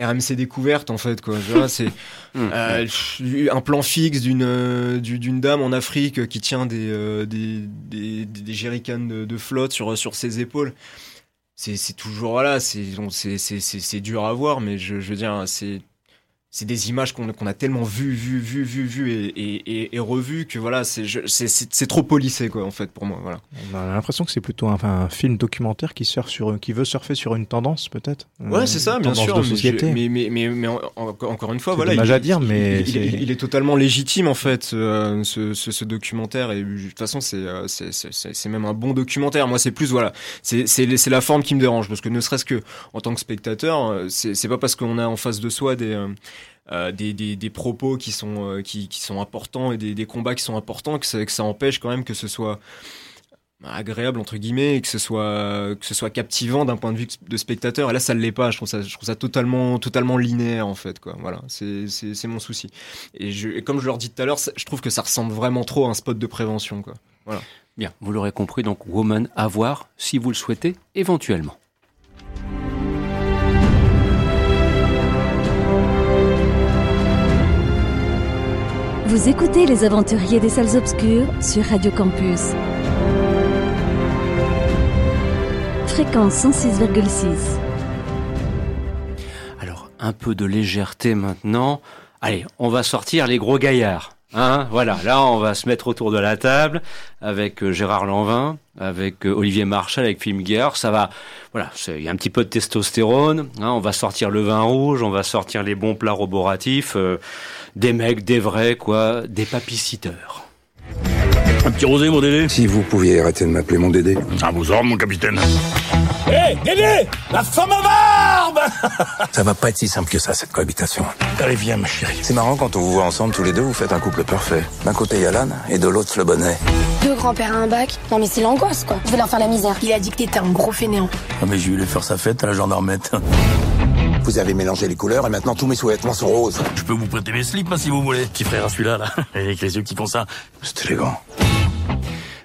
RMC découverte en fait quoi. C'est hum, hum. un plan fixe d'une d'une dame en Afrique qui tient des des des, des de, de flotte sur sur ses épaules c'est toujours voilà c'est c'est dur à voir mais je, je veux dire c'est c'est des images qu'on qu'on a tellement vues, vues, vues, vues, vues et, et, et, revues que voilà, c'est c'est trop polissé quoi en fait pour moi. Voilà. On a l'impression que c'est plutôt un, un, film documentaire qui surfe sur qui veut surfer sur une tendance peut-être. Ouais, c'est ça, bien sûr. mais, mais, mais, mais, encore une fois, voilà. Dommage à dire, mais il, est... totalement légitime en fait ce, ce, ce, documentaire et de toute façon c'est c'est même un bon documentaire. Moi c'est plus voilà, c'est c'est la forme qui me dérange parce que ne serait-ce que en tant que spectateur, c'est pas parce qu'on a en face de soi des euh, des, des, propos qui sont, euh, qui, sont importants et des, des, combats qui sont importants, que ça, que ça empêche quand même que ce soit agréable entre guillemets et que ce soit que ce soit captivant d'un point de vue de spectateur. Et là ça ne l'est pas. Je trouve ça je trouve ça totalement totalement linéaire en fait quoi. Voilà. C'est mon souci. Et comme je leur dis tout à l'heure je trouve que ça ressemble vraiment trop à un spot de prévention quoi. Voilà. Bien. Vous l'aurez compris donc Woman à voir si vous le souhaitez éventuellement Vous écoutez Les Aventuriers des Salles Obscures sur Radio Campus. Fréquence 106,6. Alors, un peu de légèreté maintenant. Allez, on va sortir les gros gaillards. Hein, voilà, là on va se mettre autour de la table avec euh, Gérard Lanvin, avec euh, Olivier Marchal, avec Film Guerre. Ça va, voilà, il y a un petit peu de testostérone. Hein, on va sortir le vin rouge, on va sortir les bons plats roboratifs, euh, des mecs, des vrais, quoi, des papiciteurs. Un petit rosé, mon Dédé Si vous pouviez arrêter de m'appeler mon Dédé. À vos ordres, mon capitaine. Hé, hey, Dédé La femme à barbe Ça va pas être si simple que ça, cette cohabitation. Allez, viens, ma chérie. C'est marrant, quand on vous voit ensemble, tous les deux, vous faites un couple parfait. D'un côté, Yalan, et de l'autre, le bonnet. Deux grands-pères à un bac Non mais c'est l'angoisse, quoi. Je vais leur faire la misère. Il a dit que t'étais un gros fainéant. Ah, mais je vais lui faire sa fête à la gendarmette. Vous avez mélangé les couleurs et maintenant tous mes sous-vêtements sont roses. Je peux vous prêter mes slips, hein, si vous voulez. Petit frère, celui-là, là. Avec les yeux qui font ça. C'est élégant.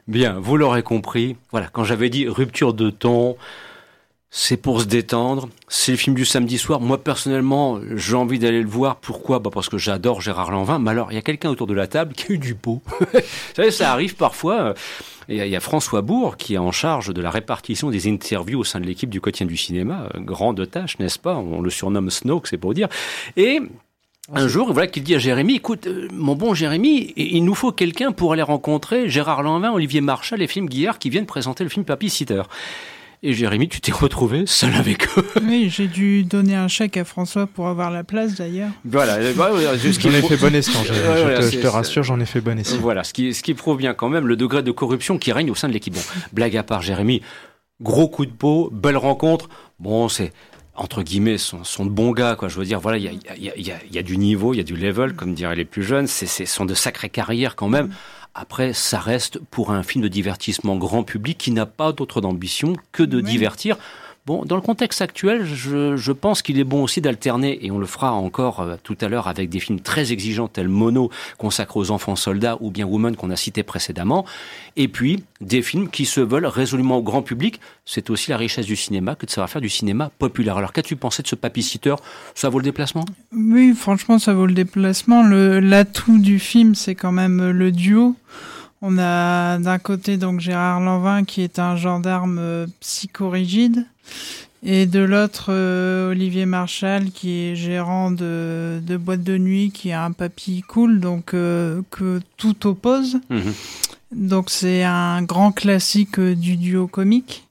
Bien, vous l'aurez compris. Voilà, quand j'avais dit rupture de ton, c'est pour se détendre. C'est le film du samedi soir. Moi, personnellement, j'ai envie d'aller le voir. Pourquoi? Bah Parce que j'adore Gérard Lanvin. Mais alors, il y a quelqu'un autour de la table qui a eu du pot. Vous savez, ça arrive parfois. Il y, a François Bourg qui est en charge de la répartition des interviews au sein de l'équipe du quotidien du cinéma. Grande tâche, n'est-ce pas? On le surnomme Snoke, c'est pour dire. Et un jour, voilà qu'il dit à Jérémy, écoute, euh, mon bon Jérémy, il nous faut quelqu'un pour aller rencontrer Gérard Lanvin, Olivier Marchal et Film Guillard qui viennent présenter le film Papy Sitter. Et Jérémy, tu t'es retrouvé seul avec eux. Oui, j'ai dû donner un chèque à François pour avoir la place d'ailleurs. Voilà, j'en ai fait bon escient. Je, je, te, rassure, j'en ai fait bon escient. Voilà, ce qui, ce qui prouve bien quand même le degré de corruption qui règne au sein de l'équipe. Bon, blague à part, Jérémy, gros coup de peau, belle rencontre. Bon, c'est entre guillemets, sont, sont de bons gars, quoi. Je veux dire, voilà, il y a, y, a, y, a, y a, du niveau, il y a du level, comme diraient les plus jeunes. C'est, sont de sacrées carrières quand même. Après, ça reste pour un film de divertissement grand public qui n'a pas d'autre ambition que de divertir. Bon, dans le contexte actuel, je, pense qu'il est bon aussi d'alterner, et on le fera encore euh, tout à l'heure avec des films très exigeants tels Mono, consacré aux enfants soldats, ou bien Woman qu'on a cité précédemment, et puis des films qui se veulent résolument au grand public. C'est aussi la richesse du cinéma que de savoir faire du cinéma populaire. Alors, qu'as-tu pensé de ce papiciteur Ça vaut le déplacement? Oui, franchement, ça vaut le déplacement. L'atout du film, c'est quand même le duo. On a d'un côté donc Gérard Lanvin qui est un gendarme euh, psychorigide et de l'autre euh, Olivier Marchal qui est gérant de, de, boîte de nuit qui a un papy cool donc euh, que tout oppose. Mmh. Donc c'est un grand classique du duo comique.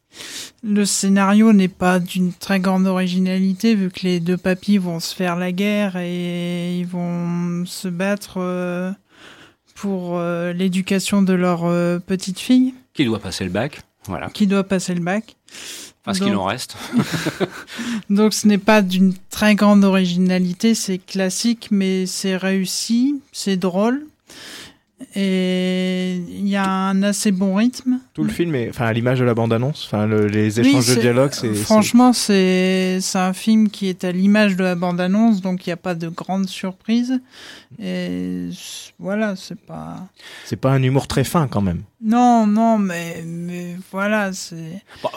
Le scénario n'est pas d'une très grande originalité vu que les deux papis vont se faire la guerre et ils vont se battre pour euh, l'éducation de leur euh, petite fille. Qui doit passer le bac, voilà. Qui doit passer le bac. Parce qu'il en reste. Donc ce n'est pas d'une très grande originalité, c'est classique, mais c'est réussi, c'est drôle. Et il y a un assez bon rythme. Tout le film est, enfin, à l'image de la bande-annonce, enfin, les échanges de dialogue, c'est. Franchement, c'est c'est un film qui est à l'image de la bande-annonce, donc il n'y a pas de grande surprise. Et voilà, c'est pas. C'est pas un humour très fin quand même. Non, non, mais, mais voilà, c'est bah,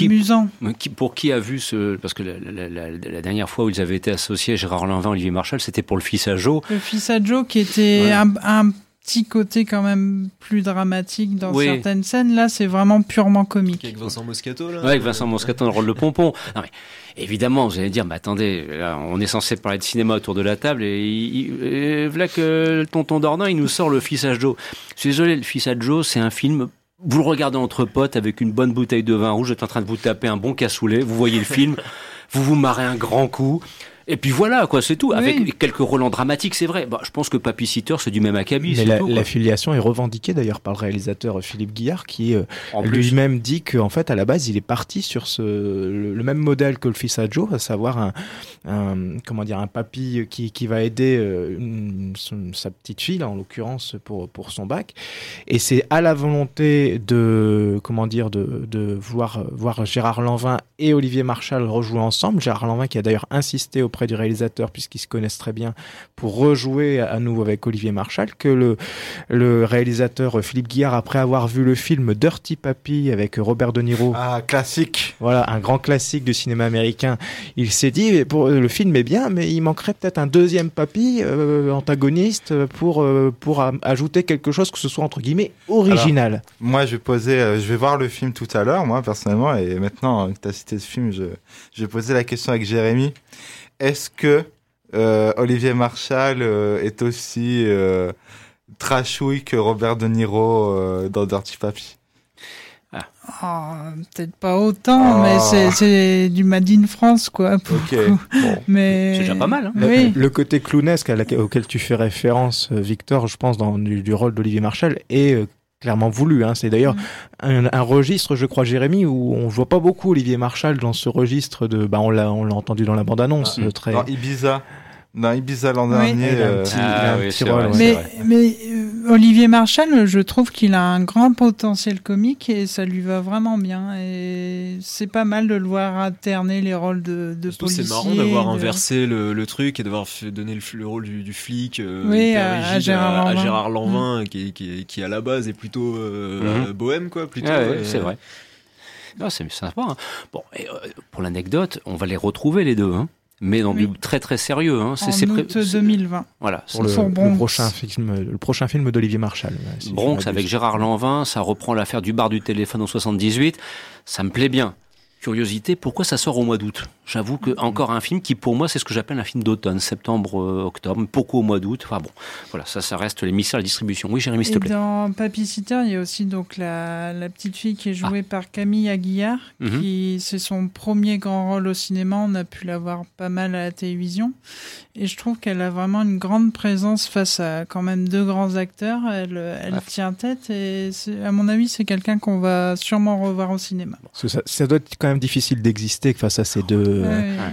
amusant. Qui, pour qui a vu ce. Parce que la, la, la, dernière fois où ils avaient été associés, Gérard Lanvin, Olivier Marchal, c'était pour le fils à Joe. Le fils à Joe qui était un, un petit côté quand même plus dramatique dans certaines scènes. Là, c'est vraiment purement comique. Avec Vincent Moscato, là Ouais, avec Vincent Moscato dans le rôle de pompon. Non, mais évidemment, vous allez dire, mais attendez, on est censé parler de cinéma autour de la table et, il, voilà que le tonton Dornan, il nous sort le fils à Joe. Je suis désolé, le fils à Joe, c'est un film vous le regardez entre potes avec une bonne bouteille de vin rouge, vous êtes en train de vous taper un bon cassoulet, vous voyez le film, vous vous marrez un grand coup, et puis voilà, quoi, c'est tout. Avec quelques relents dramatiques, c'est vrai. Bah, je pense que Papy Sitter, c'est du même acabit. Mais la, la, filiation est revendiquée d'ailleurs par le réalisateur Philippe Guillard, qui euh, lui-même dit qu'en fait, à la base, il est parti sur ce, le, même modèle que le fils à Joe, à savoir un, un comment dire, un papy qui, qui va aider euh, une, sa petite fille, en l'occurrence, pour, pour son bac. Et c'est à la volonté de, comment dire, de, de voir, voir Gérard Lanvin et Olivier Marchal rejouer ensemble. Gérard Lanvin qui a d'ailleurs insisté au auprès du réalisateur, puisqu'ils se connaissent très bien, pour rejouer à nouveau avec Olivier Marchal, que le, le réalisateur Philippe Guillard, après avoir vu le film Dirty Papi avec Robert De Niro, ah, classique, voilà, un grand classique du cinéma américain, il s'est dit, pour, le film est bien, mais il manquerait peut-être un deuxième Papi euh, antagoniste pour, euh, pour ajouter quelque chose que ce soit entre guillemets original. moi, je vais poser, euh, je vais voir le film tout à l'heure, moi personnellement, et maintenant que tu as cité ce film, je, je vais poser la question avec Jérémy est-ce que Olivier Marshall est aussi trashouille que Robert De Niro dans Dirty Papi? Ah, peut-être pas autant, mais ah. c'est du Made in France, quoi. Mais c'est déjà pas mal. Hein. Oui. Le, côté clownesque auquel tu fais référence, euh, Victor, je pense, dans du, rôle d'Olivier Marshall, est euh, clairement voulu. Hein. C'est d'ailleurs mm. un, registre, je crois, Jérémy, où on voit pas beaucoup Olivier Marshall dans ce registre de. Bah, on l'a, on l'a entendu dans la bande-annonce. Ah. très... Dans Ibiza. Dans Ibiza l'an dernier. mais, mais Olivier Marchal, je trouve qu'il a un grand potentiel comique et ça lui va vraiment bien. Et c'est pas mal de le voir alterner les rôles de, de policier. C'est marrant d'avoir inversé le, truc et d'avoir donné le, rôle du, flic euh, oui, à, Gérard Lanvin, mm. qui, qui, qui, à la base est plutôt euh, mm-hmm. bohème, quoi. Plutôt, c'est vrai. c'est sympa. Hein. Bon, et, euh, pour l'anecdote, on va les retrouver les deux. Hein mais dans du très très sérieux. Hein. C'est en août 2020. Voilà. Pour le, prochain film, le prochain film d'Olivier Marshall. Bronx avec Gérard Lanvin, ça reprend l'affaire du bar du téléphone en 78. Ça me plaît bien curiosité, pourquoi ça sort au mois d'août? J'avoue que encore un film qui, pour moi, c'est ce que j'appelle un film d'automne, septembre, euh, octobre. Pourquoi au mois d'août? Enfin bon, voilà, ça, ça reste les mystères de la distribution. Oui, Jérémy, s'il te plaît. Dans Papy Sitter, il y a aussi donc la, la petite fille qui est jouée ah. par Camille Aguillard, mhm. qui c'est son premier grand rôle au cinéma. On a pu la voir pas mal à la télévision, et je trouve qu'elle a vraiment une grande présence face à quand même deux grands acteurs. Elle, elle ah. tient tête, et à mon avis, c'est quelqu'un qu'on va sûrement revoir au cinéma. Ça, ça doit être quand même difficile d'exister face à ces deux.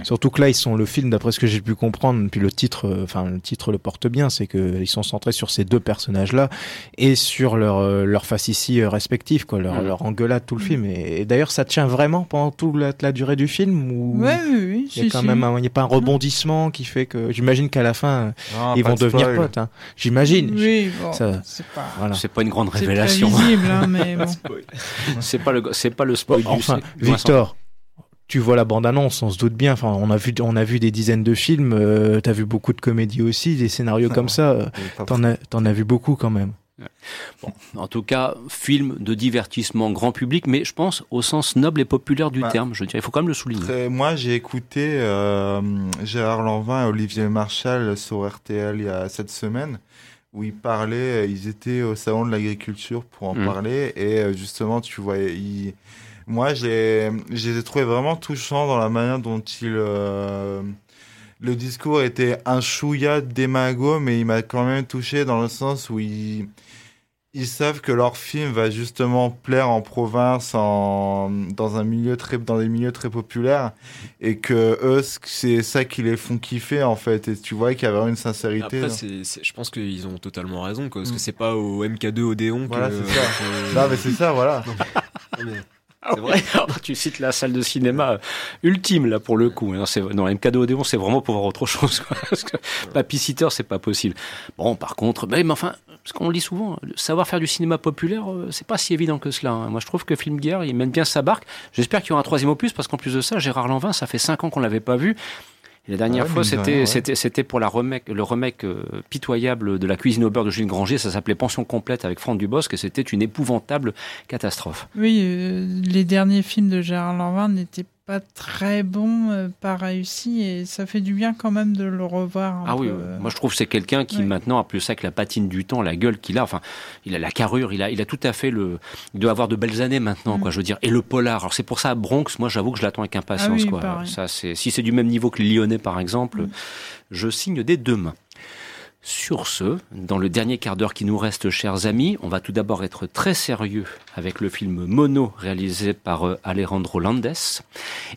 Surtout que là, ils sont le film, d'après ce que j'ai pu comprendre, puis le titre, euh, enfin le titre le porte bien, c'est que ils sont centrés sur ces deux personnages-là et sur leur euh, leur face ici euh, respective, quoi, leur, leur engueulade tout le film. Et, d'ailleurs, ça tient vraiment pendant toute la, durée du film ou oui, oui, il y a quand même, il n'y a pas un rebondissement qui fait que, j'imagine qu'à la fin, ils vont devenir potes. Hein. J'imagine. Oui, bon, c'est pas. Voilà. C'est pas une grande révélation. C'est hein, mais bon. c'est pas le, c'est pas le spoil. enfin, Victor tu vois la bande-annonce, on se doute bien. Enfin, on a vu, on a vu des dizaines de films. Euh, t'as vu beaucoup de comédies aussi, des scénarios comme ça. Euh, t'en as, t'en as vu beaucoup quand même. Bon, en tout cas, film de divertissement grand public, mais je pense au sens noble et populaire du bah, terme. Je dirais, il faut quand même le souligner. moi, j'ai écouté euh, Gérard Lanvin et Olivier Marchal sur RTL il y a sept semaines où ils parlaient, ils étaient au salon de l'agriculture pour en mmh. parler et justement, tu vois, ils moi, j'ai, je les ai trouvés vraiment touchants dans la manière dont il, euh, le discours était un chouïa démago, mais il m'a quand même touché dans le sens où ils, ils savent que leur film va justement plaire en province, en, dans un milieu très, dans des milieux très populaires, et que eux, c'est ça qui les font kiffer en fait. Et tu vois qu'il y avait une sincérité. Après, je pense qu'ils ont totalement raison, quoi, parce que mm. c'est pas au MK2 Odéon voilà, que. c'est ça. non, mais c'est ça, voilà. C'est vrai. tu cites la salle de cinéma euh, ultime là pour le coup. Non, c'est non MK2 Odéon, c'est vraiment pour voir autre chose. Quoi. Parce que Papy Sitter, c'est pas possible. Bon, par contre, mais, enfin, ce qu'on le dit souvent, savoir faire du cinéma populaire, euh, c'est pas si évident que cela. Hein. Moi, je trouve que Film Guerre, il mène bien sa barque. J'espère qu'il y aura un troisième opus parce qu'en plus de ça, Gérard Lanvin, ça fait cinq ans qu'on l'avait pas vu la dernière fois, c'était c'était c'était pour la remake, le remake euh, pitoyable de la cuisine au beurre de Jules Granger. Ça s'appelait Pension complète avec Franck Dubosc et c'était une épouvantable catastrophe. Oui, euh, les derniers films de Gérard Lanvin n'étaient pas très bon, euh, pas réussi, et ça fait du bien quand même de le revoir. ah oui, euh. moi je trouve que c'est quelqu'un qui maintenant a plus ça que la patine du temps, la gueule qu'il a, enfin, il a la carrure, il a, il a tout à fait le, il doit avoir de belles années maintenant, quoi, mm. je veux dire, et le polar. Alors c'est pour ça, Bronx, moi j'avoue que je l'attends avec impatience, ah quoi. Ça, c'est, si c'est du même niveau que les Lyonnais par exemple, mm. je signe dès demain. Sur ce, dans le dernier quart d'heure qui nous reste, chers amis, on va tout d'abord être très sérieux avec le film Mono réalisé par euh, Alejandro Landes.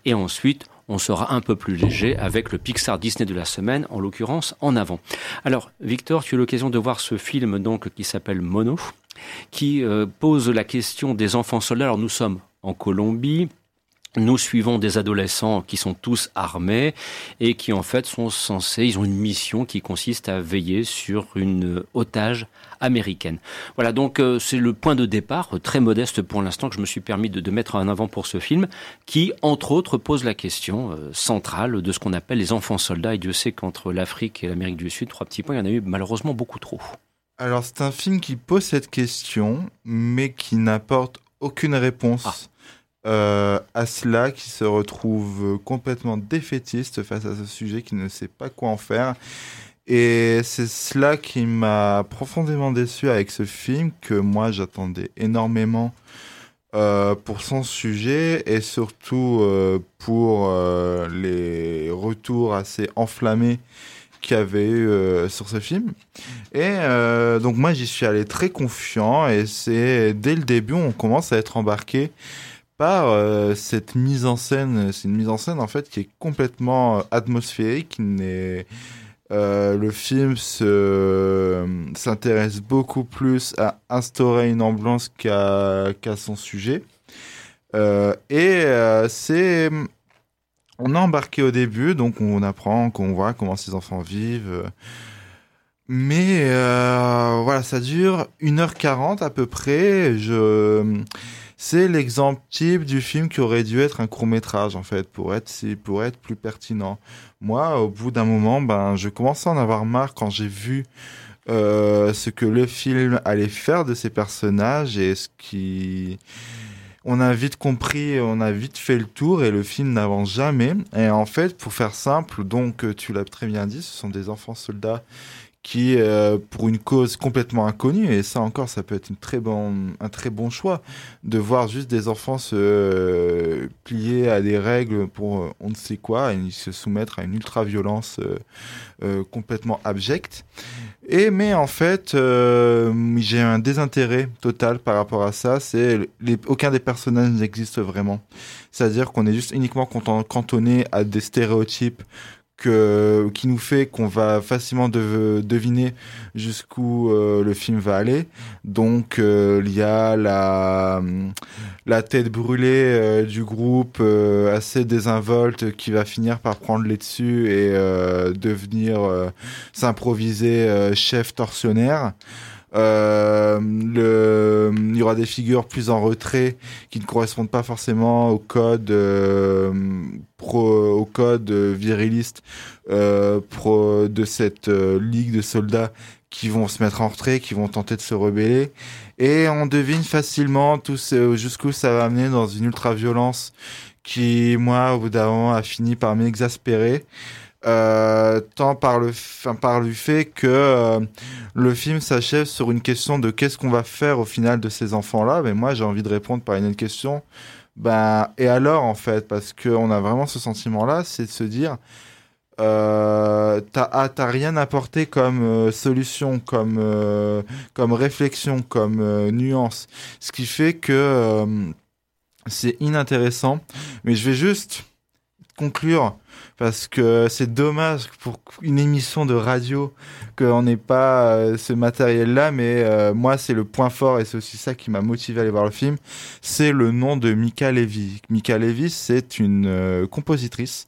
Et ensuite, on sera un peu plus léger avec le Pixar Disney de la semaine, en l'occurrence en avant. Alors, Victor, tu as eu l'occasion de voir ce film donc qui s'appelle Mono, qui euh, pose la question des enfants soldats. Alors, nous sommes en Colombie, nous suivons des adolescents qui sont tous armés et qui en fait sont censés, ils ont une mission qui consiste à veiller sur une otage américaine. Voilà, donc euh, c'est le point de départ, très modeste pour l'instant, que je me suis permis de, mettre en avant pour ce film, qui, entre autres, pose la question euh, centrale de ce qu'on appelle les enfants soldats. Et Dieu sait qu'entre l'Afrique et l'Amérique du Sud, trois petits points, il y en a eu malheureusement beaucoup trop. Alors c'est un film qui pose cette question, mais qui n'apporte aucune réponse. Ah. Euh, Asla qui se retrouve complètement défaitiste face à ce sujet, qui ne sait pas quoi en faire. Et c'est cela qui m'a profondément déçu avec ce film, que moi j'attendais énormément euh, pour son sujet et surtout euh, pour euh, les retours assez enflammés qu'il y avait eu sur ce film. Et donc moi j'y suis allé très confiant et c'est dès le début on commence à être embarqué par euh, cette mise en scène. C'est une mise en scène en fait qui est complètement atmosphérique, qui euh, le film s'intéresse beaucoup plus à instaurer une ambiance qu'à son sujet. Euh, et euh, c'est on est embarqué au début, donc on apprend, qu'on voit comment ces enfants vivent. Mais euh, voilà, ça dure 1h40 à peu près. Je c'est l'exemple type du film qui aurait dû être un court métrage en fait pour être pour être plus pertinent. Moi, au bout d'un moment, ben je commençais à en avoir marre quand j'ai vu euh, ce que le film allait faire de ces personnages et ce qui on a vite compris, on a vite fait le tour et le film n'avance jamais. Et en fait, pour faire simple, donc tu l'as très bien dit, ce sont des enfants soldats qui euh, pour une cause complètement inconnue et ça encore ça peut être une très bon un très bon choix de voir juste des enfants se euh, plier à des règles pour euh, on ne sait quoi et se soumettre à une ultra violence euh, complètement abjecte. Et mais en fait j'ai un désintérêt total par rapport à ça c'est aucun des personnages n'existe vraiment. C'est à dire qu'on est juste uniquement cantonné à des stéréotypes que, qui nous fait qu'on va facilement de, deviner jusqu'où euh, le film va aller. Donc euh, il y a la, tête brûlée euh, du groupe assez désinvolte qui va finir par prendre les dessus et devenir s'improviser chef tortionnaire. Euh, il y aura des figures plus en retrait qui ne correspondent pas forcément au code euh, pro, au code viriliste euh, pro de cette euh, ligue de soldats qui vont se mettre en retrait, qui vont tenter de se rebeller. Et on devine facilement tout jusqu'où ça va amener dans une ultra-violence qui, moi, au bout d'un moment, a fini par m'exaspérer. Euh, tant par le, enfin, par le fait que euh, le film s'achève sur une question de qu'est-ce qu'on va faire au final de ces enfants-là. Mais moi, j'ai envie de répondre par une autre question. Ben, et alors, en fait, parce qu'on a vraiment ce sentiment-là, c'est de se dire, euh, t'as ah, rien apporté comme euh, solution, comme comme réflexion, comme nuance, ce qui fait que c'est inintéressant. Mais je vais juste conclure parce que c'est dommage pour une émission de radio qu'on n'ait pas euh, ce matériel-là, mais euh, moi c'est le point fort et c'est aussi ça qui m'a motivé à aller voir le film, c'est le nom de Mika Levy. Mika Levy, c'est une euh, compositrice.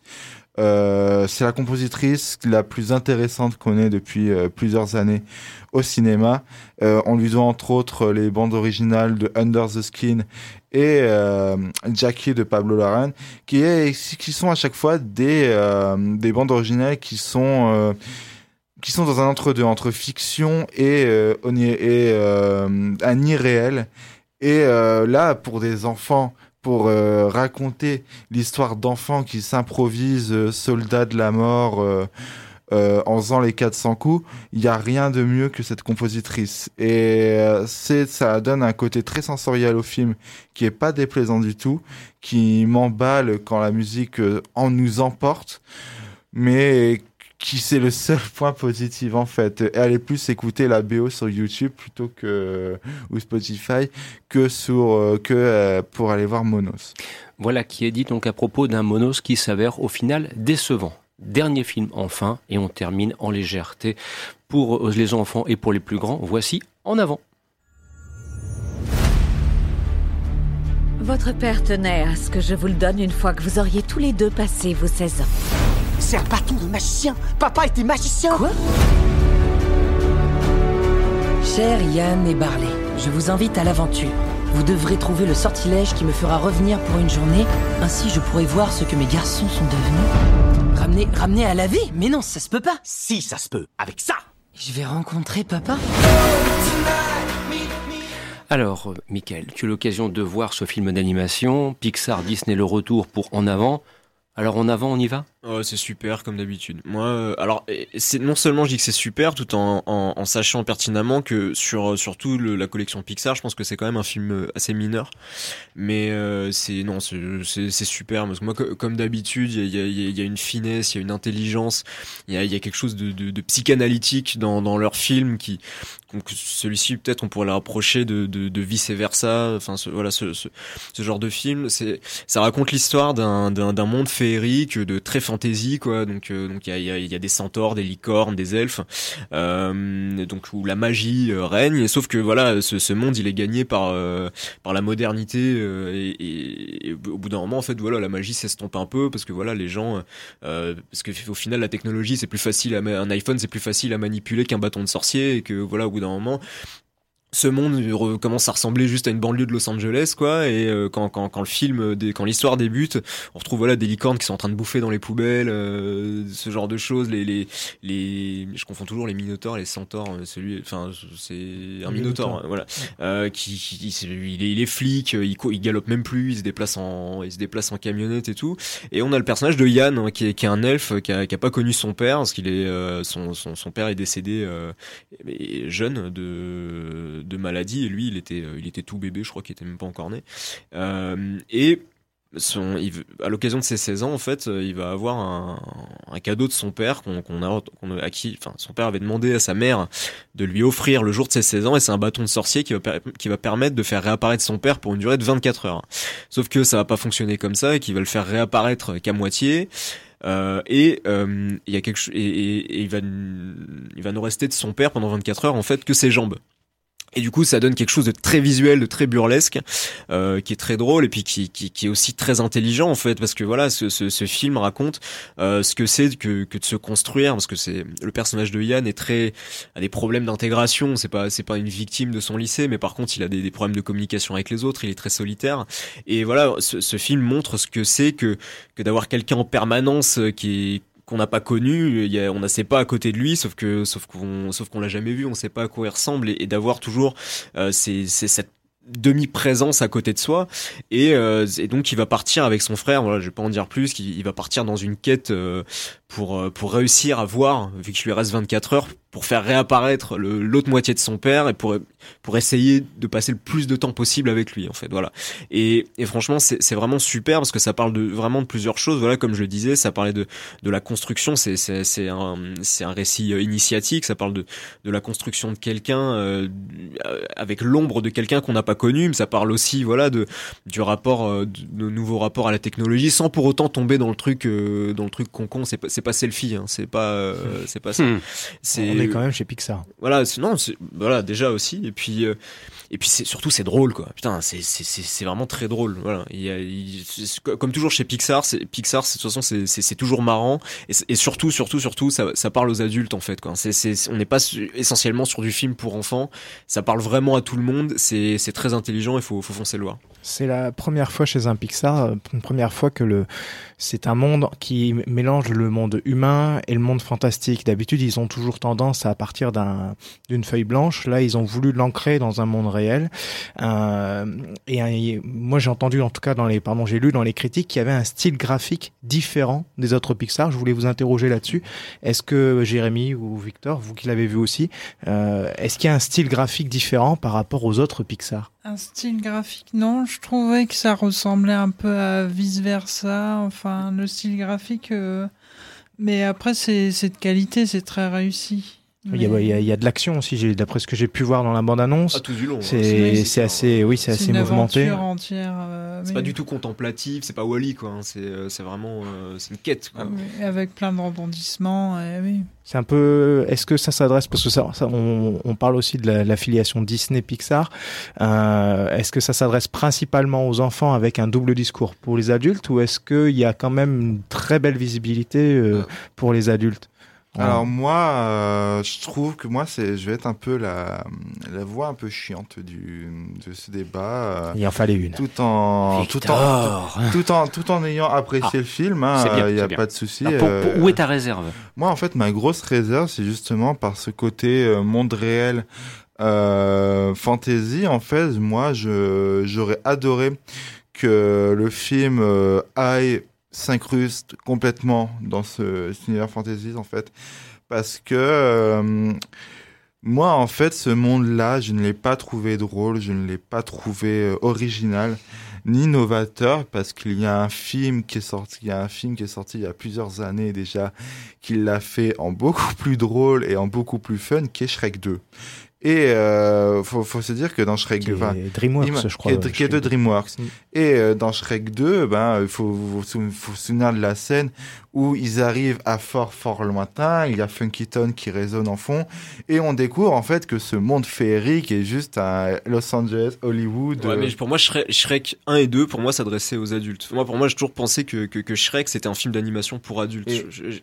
C'est la compositrice la plus intéressante qu'on ait depuis plusieurs années au cinéma. On lui doit entre autres les bandes originales de Under the Skin et euh, Jackie de Pablo Larraín, qui, est, qui sont à chaque fois des, euh, des bandes originales qui sont euh, qui sont dans un entre-deux entre fiction et, et un irréel. Et là, pour des enfants, pour raconter l'histoire d'enfants qui s'improvisent soldats de la mort euh, euh, en faisant les 400 coups, il n'y a rien de mieux que cette compositrice. Et euh, c'est, ça donne un côté très sensoriel au film qui est pas déplaisant du tout, qui m'emballe quand la musique euh, en nous emporte, mais qui c'est le seul point positif en fait. Et allez plus écouter la BO sur YouTube plutôt que ou Spotify que sur euh, que euh, pour aller voir Monos. Voilà qui est dit donc à propos d'un Monos qui s'avère au final décevant. Dernier film enfin et on termine en légèreté pour les enfants et pour les plus grands. Voici En avant. Votre père tenait à ce que je vous le donne une fois que vous auriez tous les deux passé vos 16 ans. C'est un bâton de magicien Papa était magicien Quoi? Cher Yann et Barley, je vous invite à l'aventure. Vous devrez trouver le sortilège qui me fera revenir pour une journée, ainsi je pourrai voir ce que mes garçons sont devenus. Ramener, ramener à la vie. Mais non, ça se peut pas. Si, ça se peut, avec ça. Je vais rencontrer papa. Alors, Michael, tu as l'occasion de voir ce film d'animation, Pixar, Disney, le retour pour En avant. Alors en avant, on y va? Oh, c'est super comme d'habitude. Moi, euh, alors c'est non seulement je dis que c'est super, tout en, en, en, sachant pertinemment que sur surtout la collection Pixar, je pense que c'est quand même un film euh, assez mineur. Mais euh, c'est non, c'est super parce que moi, comme d'habitude, il y a, y, y a, une finesse, il y a une intelligence, il y a, y a quelque chose de, de, de psychanalytique dans, dans leur film qui celui-ci peut-être on pourrait le rapprocher de, de, de vice versa. Enfin ce, voilà ce, ce, ce genre de film, c'est ça raconte l'histoire d'un d'un monde féerique de très fantasy quoi. Donc euh, donc il y a, y a des centaures des licornes des elfes euh, donc où la magie euh, règne. Sauf que voilà ce, ce, monde il est gagné par euh, par la modernité et, et, au bout d'un moment en fait voilà la magie s'estompe un peu parce que voilà les gens parce que au final la technologie c'est plus facile à, un iPhone c'est plus facile à manipuler qu'un bâton de sorcier et que voilà au bout d'un moment ce monde commence à ressembler juste à une banlieue de Los Angeles quoi et euh, quand, quand, quand le film euh, quand l'histoire débute on retrouve voilà des licornes qui sont en train de bouffer dans les poubelles euh, ce genre de choses les, les les je confonds toujours les minotaures les centaures celui enfin c'est un minotaure, hein, voilà. Euh, qui, qui il, est, il est flic il, il galope même plus il se déplace en il se déplace en camionnette et tout. Et on a le personnage de Yann hein, qui, est, qui est un elfe qui a, qui a pas connu son père parce qu'il est son, son, son père est décédé jeune de de maladie et lui il était il était tout bébé je crois qu'il était même pas encore né euh, et à l'occasion de ses 16 ans, en fait, il va avoir un, cadeau de son père qu'on a, a acquis. Enfin, son père avait demandé à sa mère de lui offrir le jour de ses 16 ans, et c'est un bâton de sorcier qui va, qui va permettre de faire réapparaître son père pour une durée de 24 heures. Sauf que ça va pas fonctionner comme ça, et qu'il va le faire réapparaître qu'à moitié. Euh, et euh, il y a quelque et, il va, il va nous rester de son père pendant 24 heures en fait que ses jambes. Et du coup, ça donne quelque chose de très visuel, de très burlesque, euh, qui est très drôle et puis qui, qui, qui, est aussi très intelligent en fait, parce que voilà, ce, ce, ce film raconte euh, ce que c'est que, que de se construire, parce que c'est le personnage de Yann est très a des problèmes d'intégration. C'est pas c'est pas une victime de son lycée, mais par contre, il a des, des, problèmes de communication avec les autres. Il est très solitaire. Et voilà, ce, ce film montre ce que c'est que que d'avoir quelqu'un en permanence euh, qui est qu'on n'a pas connu, il y a, on ne sait pas à côté de lui, sauf que sauf qu'on sauf qu'on l'a jamais vu, on sait pas à quoi il ressemble et, et d'avoir toujours euh, c'est cette demi-présence à côté de soi. Et, euh, et, donc il va partir avec son frère voilà je vais pas en dire plus il, va partir dans une quête euh, pour euh, pour réussir à voir vu qu'il lui reste 24 heures pour faire réapparaître l'autre moitié de son père et pour pour essayer de passer le plus de temps possible avec lui en fait voilà. Et, et franchement c'est vraiment super parce que ça parle de vraiment de plusieurs choses. Voilà comme je le disais ça parlait de de la construction. C'est un un récit euh, initiatique. Ça parle de de la construction de quelqu'un euh, avec l'ombre de quelqu'un qu'on n'a pas connu. Mais ça parle aussi voilà de du rapport euh, de, nouveaux rapports à la technologie sans pour autant tomber dans le truc euh, dans le truc concon. C'est c'est pas selfie hein, c'est pas euh, c'est pas ça. Hmm. c'est on est quand même chez Pixar. Voilà non voilà déjà aussi et puis euh, et puis c'est surtout c'est drôle quoi. Putain c'est c'est c'est vraiment très drôle voilà. Il y a il, comme toujours chez Pixar c'est Pixar de toute façon c'est c'est toujours marrant. Et, et, surtout surtout surtout ça ça parle aux adultes en fait quoi. C'est c'est on n'est pas essentiellement sur du film pour enfants. Ça parle vraiment à tout le monde. C'est c'est très intelligent il faut faut foncer le voir. C'est la première fois chez un Pixar, euh, une première fois que le c'est un monde qui mélange le monde humain et le monde fantastique. D'habitude, ils ont toujours tendance à partir d'un d'une feuille blanche. Là, ils ont voulu l'ancrer dans un monde réel. Euh, et moi, j'ai entendu, en tout cas dans les, pardon, j'ai lu dans les critiques qu'il y avait un style graphique différent des autres Pixar. Je voulais vous interroger là-dessus. Est-ce que Jérémy ou Victor, vous qui l'avez vu aussi, euh, est-ce qu'il y a un style graphique différent par rapport aux autres Pixar? Un style graphique, non. Je trouvais que ça ressemblait un peu à vice versa. Enfin, le style graphique. Euh... Mais après, c'est de qualité, c'est très réussi. Il y, a, il, y a, il y, a, de l'action aussi, d'après ce que j'ai pu voir dans la bande-annonce. Ah, tout du long. Hein. C'est assez, oui, c'est assez mouvementé. entière. Euh, c'est mais... pas du tout contemplatif, c'est pas Wally quoi. Hein. C'est euh, vraiment, euh, c'est une quête. Quoi. Oui, avec plein de rebondissements. Et oui. C'est un peu. Est-ce que ça s'adresse parce que ça, ça on, on, parle aussi de l'affiliation la, Disney-Pixar. Euh, est-ce que ça s'adresse principalement aux enfants avec un double discours pour les adultes ou est-ce qu'il y a quand même une très belle visibilité euh, pour les adultes? Alors moi, euh, je trouve que moi, c'est, je vais être un peu la, la voix un peu chiante du de ce débat. Euh, il en fallait une. Tout en tout en tout en tout en ayant apprécié ah, le film, hein, il n'y a pas de souci. Ah, où est ta réserve? Moi, en fait, ma grosse réserve, c'est justement par ce côté monde réel euh, fantasy, en fait, moi, je, j'aurais adoré que le film euh, aille s'incruste complètement dans ce, univers fantasy, en fait. Parce que euh, moi, en fait, ce monde-là, je ne l'ai pas trouvé drôle, je ne l'ai pas trouvé original ni novateur parce qu'il y a un film qui est sorti, il y a un film qui est sorti il y a plusieurs années déjà, qui l'a fait en beaucoup plus drôle et en beaucoup plus fun, qui est Shrek 2. Et euh, faut, faut se dire que dans Shrek qui est DreamWorks, je crois, qui est, de DreamWorks. Mm. Et euh, dans Shrek 2, ben il faut, faut, faut, se souvenir de la scène où ils arrivent à fort fort lointain, il y a Funky Town qui résonne en fond, et on découvre en fait que ce monde féerique est juste à Los Angeles, Hollywood. Ouais, mais pour moi Shrek, 1 et 2, pour moi s'adressait aux adultes. Moi, pour moi, j'ai toujours pensé que, que, que Shrek c'était un film d'animation pour adultes.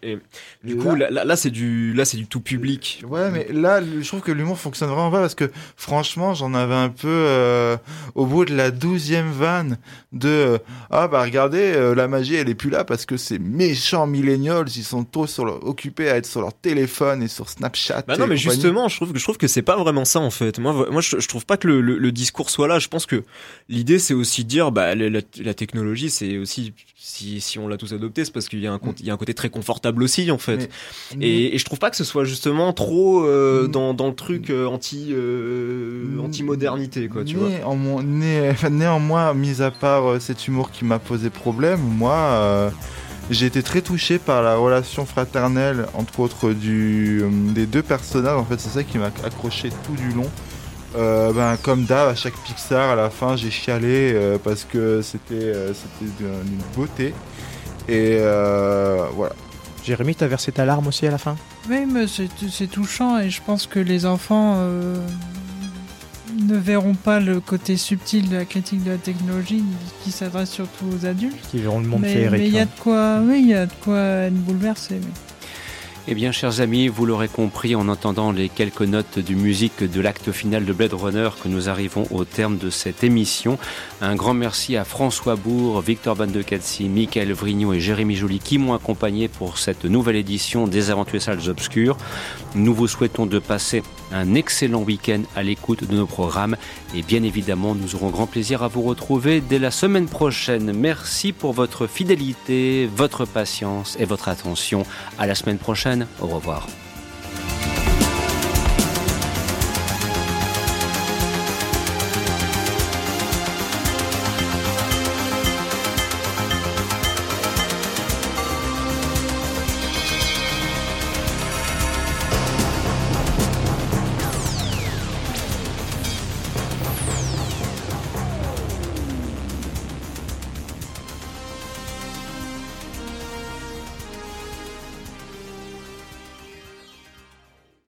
Et, du coup, là, là, c'est du, là c'est du tout public. Ouais, mais là, je trouve que l'humour fonctionne vraiment pas parce que franchement, j'en avais un peu euh, au bout de la douzième vanne de euh, ah bah regardez, euh, la magie elle est plus là parce que c'est méchant millennials, ils sont tous sur occupés à être sur leur téléphone et sur Snapchat. Bah non, mais justement, je trouve que je trouve que c'est pas vraiment ça en fait. Moi, moi, je, trouve pas que le, le, discours soit là. Je pense que l'idée, c'est aussi de dire, bah, la, la technologie, c'est aussi si, si on l'a tous adopté, c'est parce qu'il y a un il y a un côté très confortable aussi en fait. Et, et, je trouve pas que ce soit justement trop mm. dans, dans le truc euh, anti euh, anti modernité quoi. Tu vois. En, né, néanmoins, mis à part cet humour qui m'a posé problème, moi j'ai été très touché par la relation fraternelle, entre autres, du, euh, des deux personnages. En fait, c'est ça qui m'a accroché tout du long. Euh, ben, comme d'hab, à chaque Pixar, à la fin, j'ai chialé euh, parce que c'était c'était d'une beauté. Et voilà. Jérémy, t'as versé ta larme aussi à la fin? Oui, mais c'est touchant et je pense que les enfants ne verront pas le côté subtil de la critique de la technologie qui s'adresse surtout aux adultes. Qui verront le monde féerique. Mais il y a de quoi, oui, il y a de quoi être bouleversé. Eh bien, chers amis, vous l'aurez compris en entendant les quelques notes du musique de l'acte final de Blade Runner que nous arrivons au terme de cette émission. Un grand merci à François Bourg, Victor Van de Katsi, Michael Vrignon et Jérémy Joly qui m'ont accompagné pour cette nouvelle édition des Aventures Salles Obscures. Nous vous souhaitons de passer un excellent week-end à l'écoute de nos programmes et bien évidemment nous aurons grand plaisir à vous retrouver dès la semaine prochaine. Merci pour votre fidélité, votre patience et votre attention. À la semaine prochaine. Au revoir.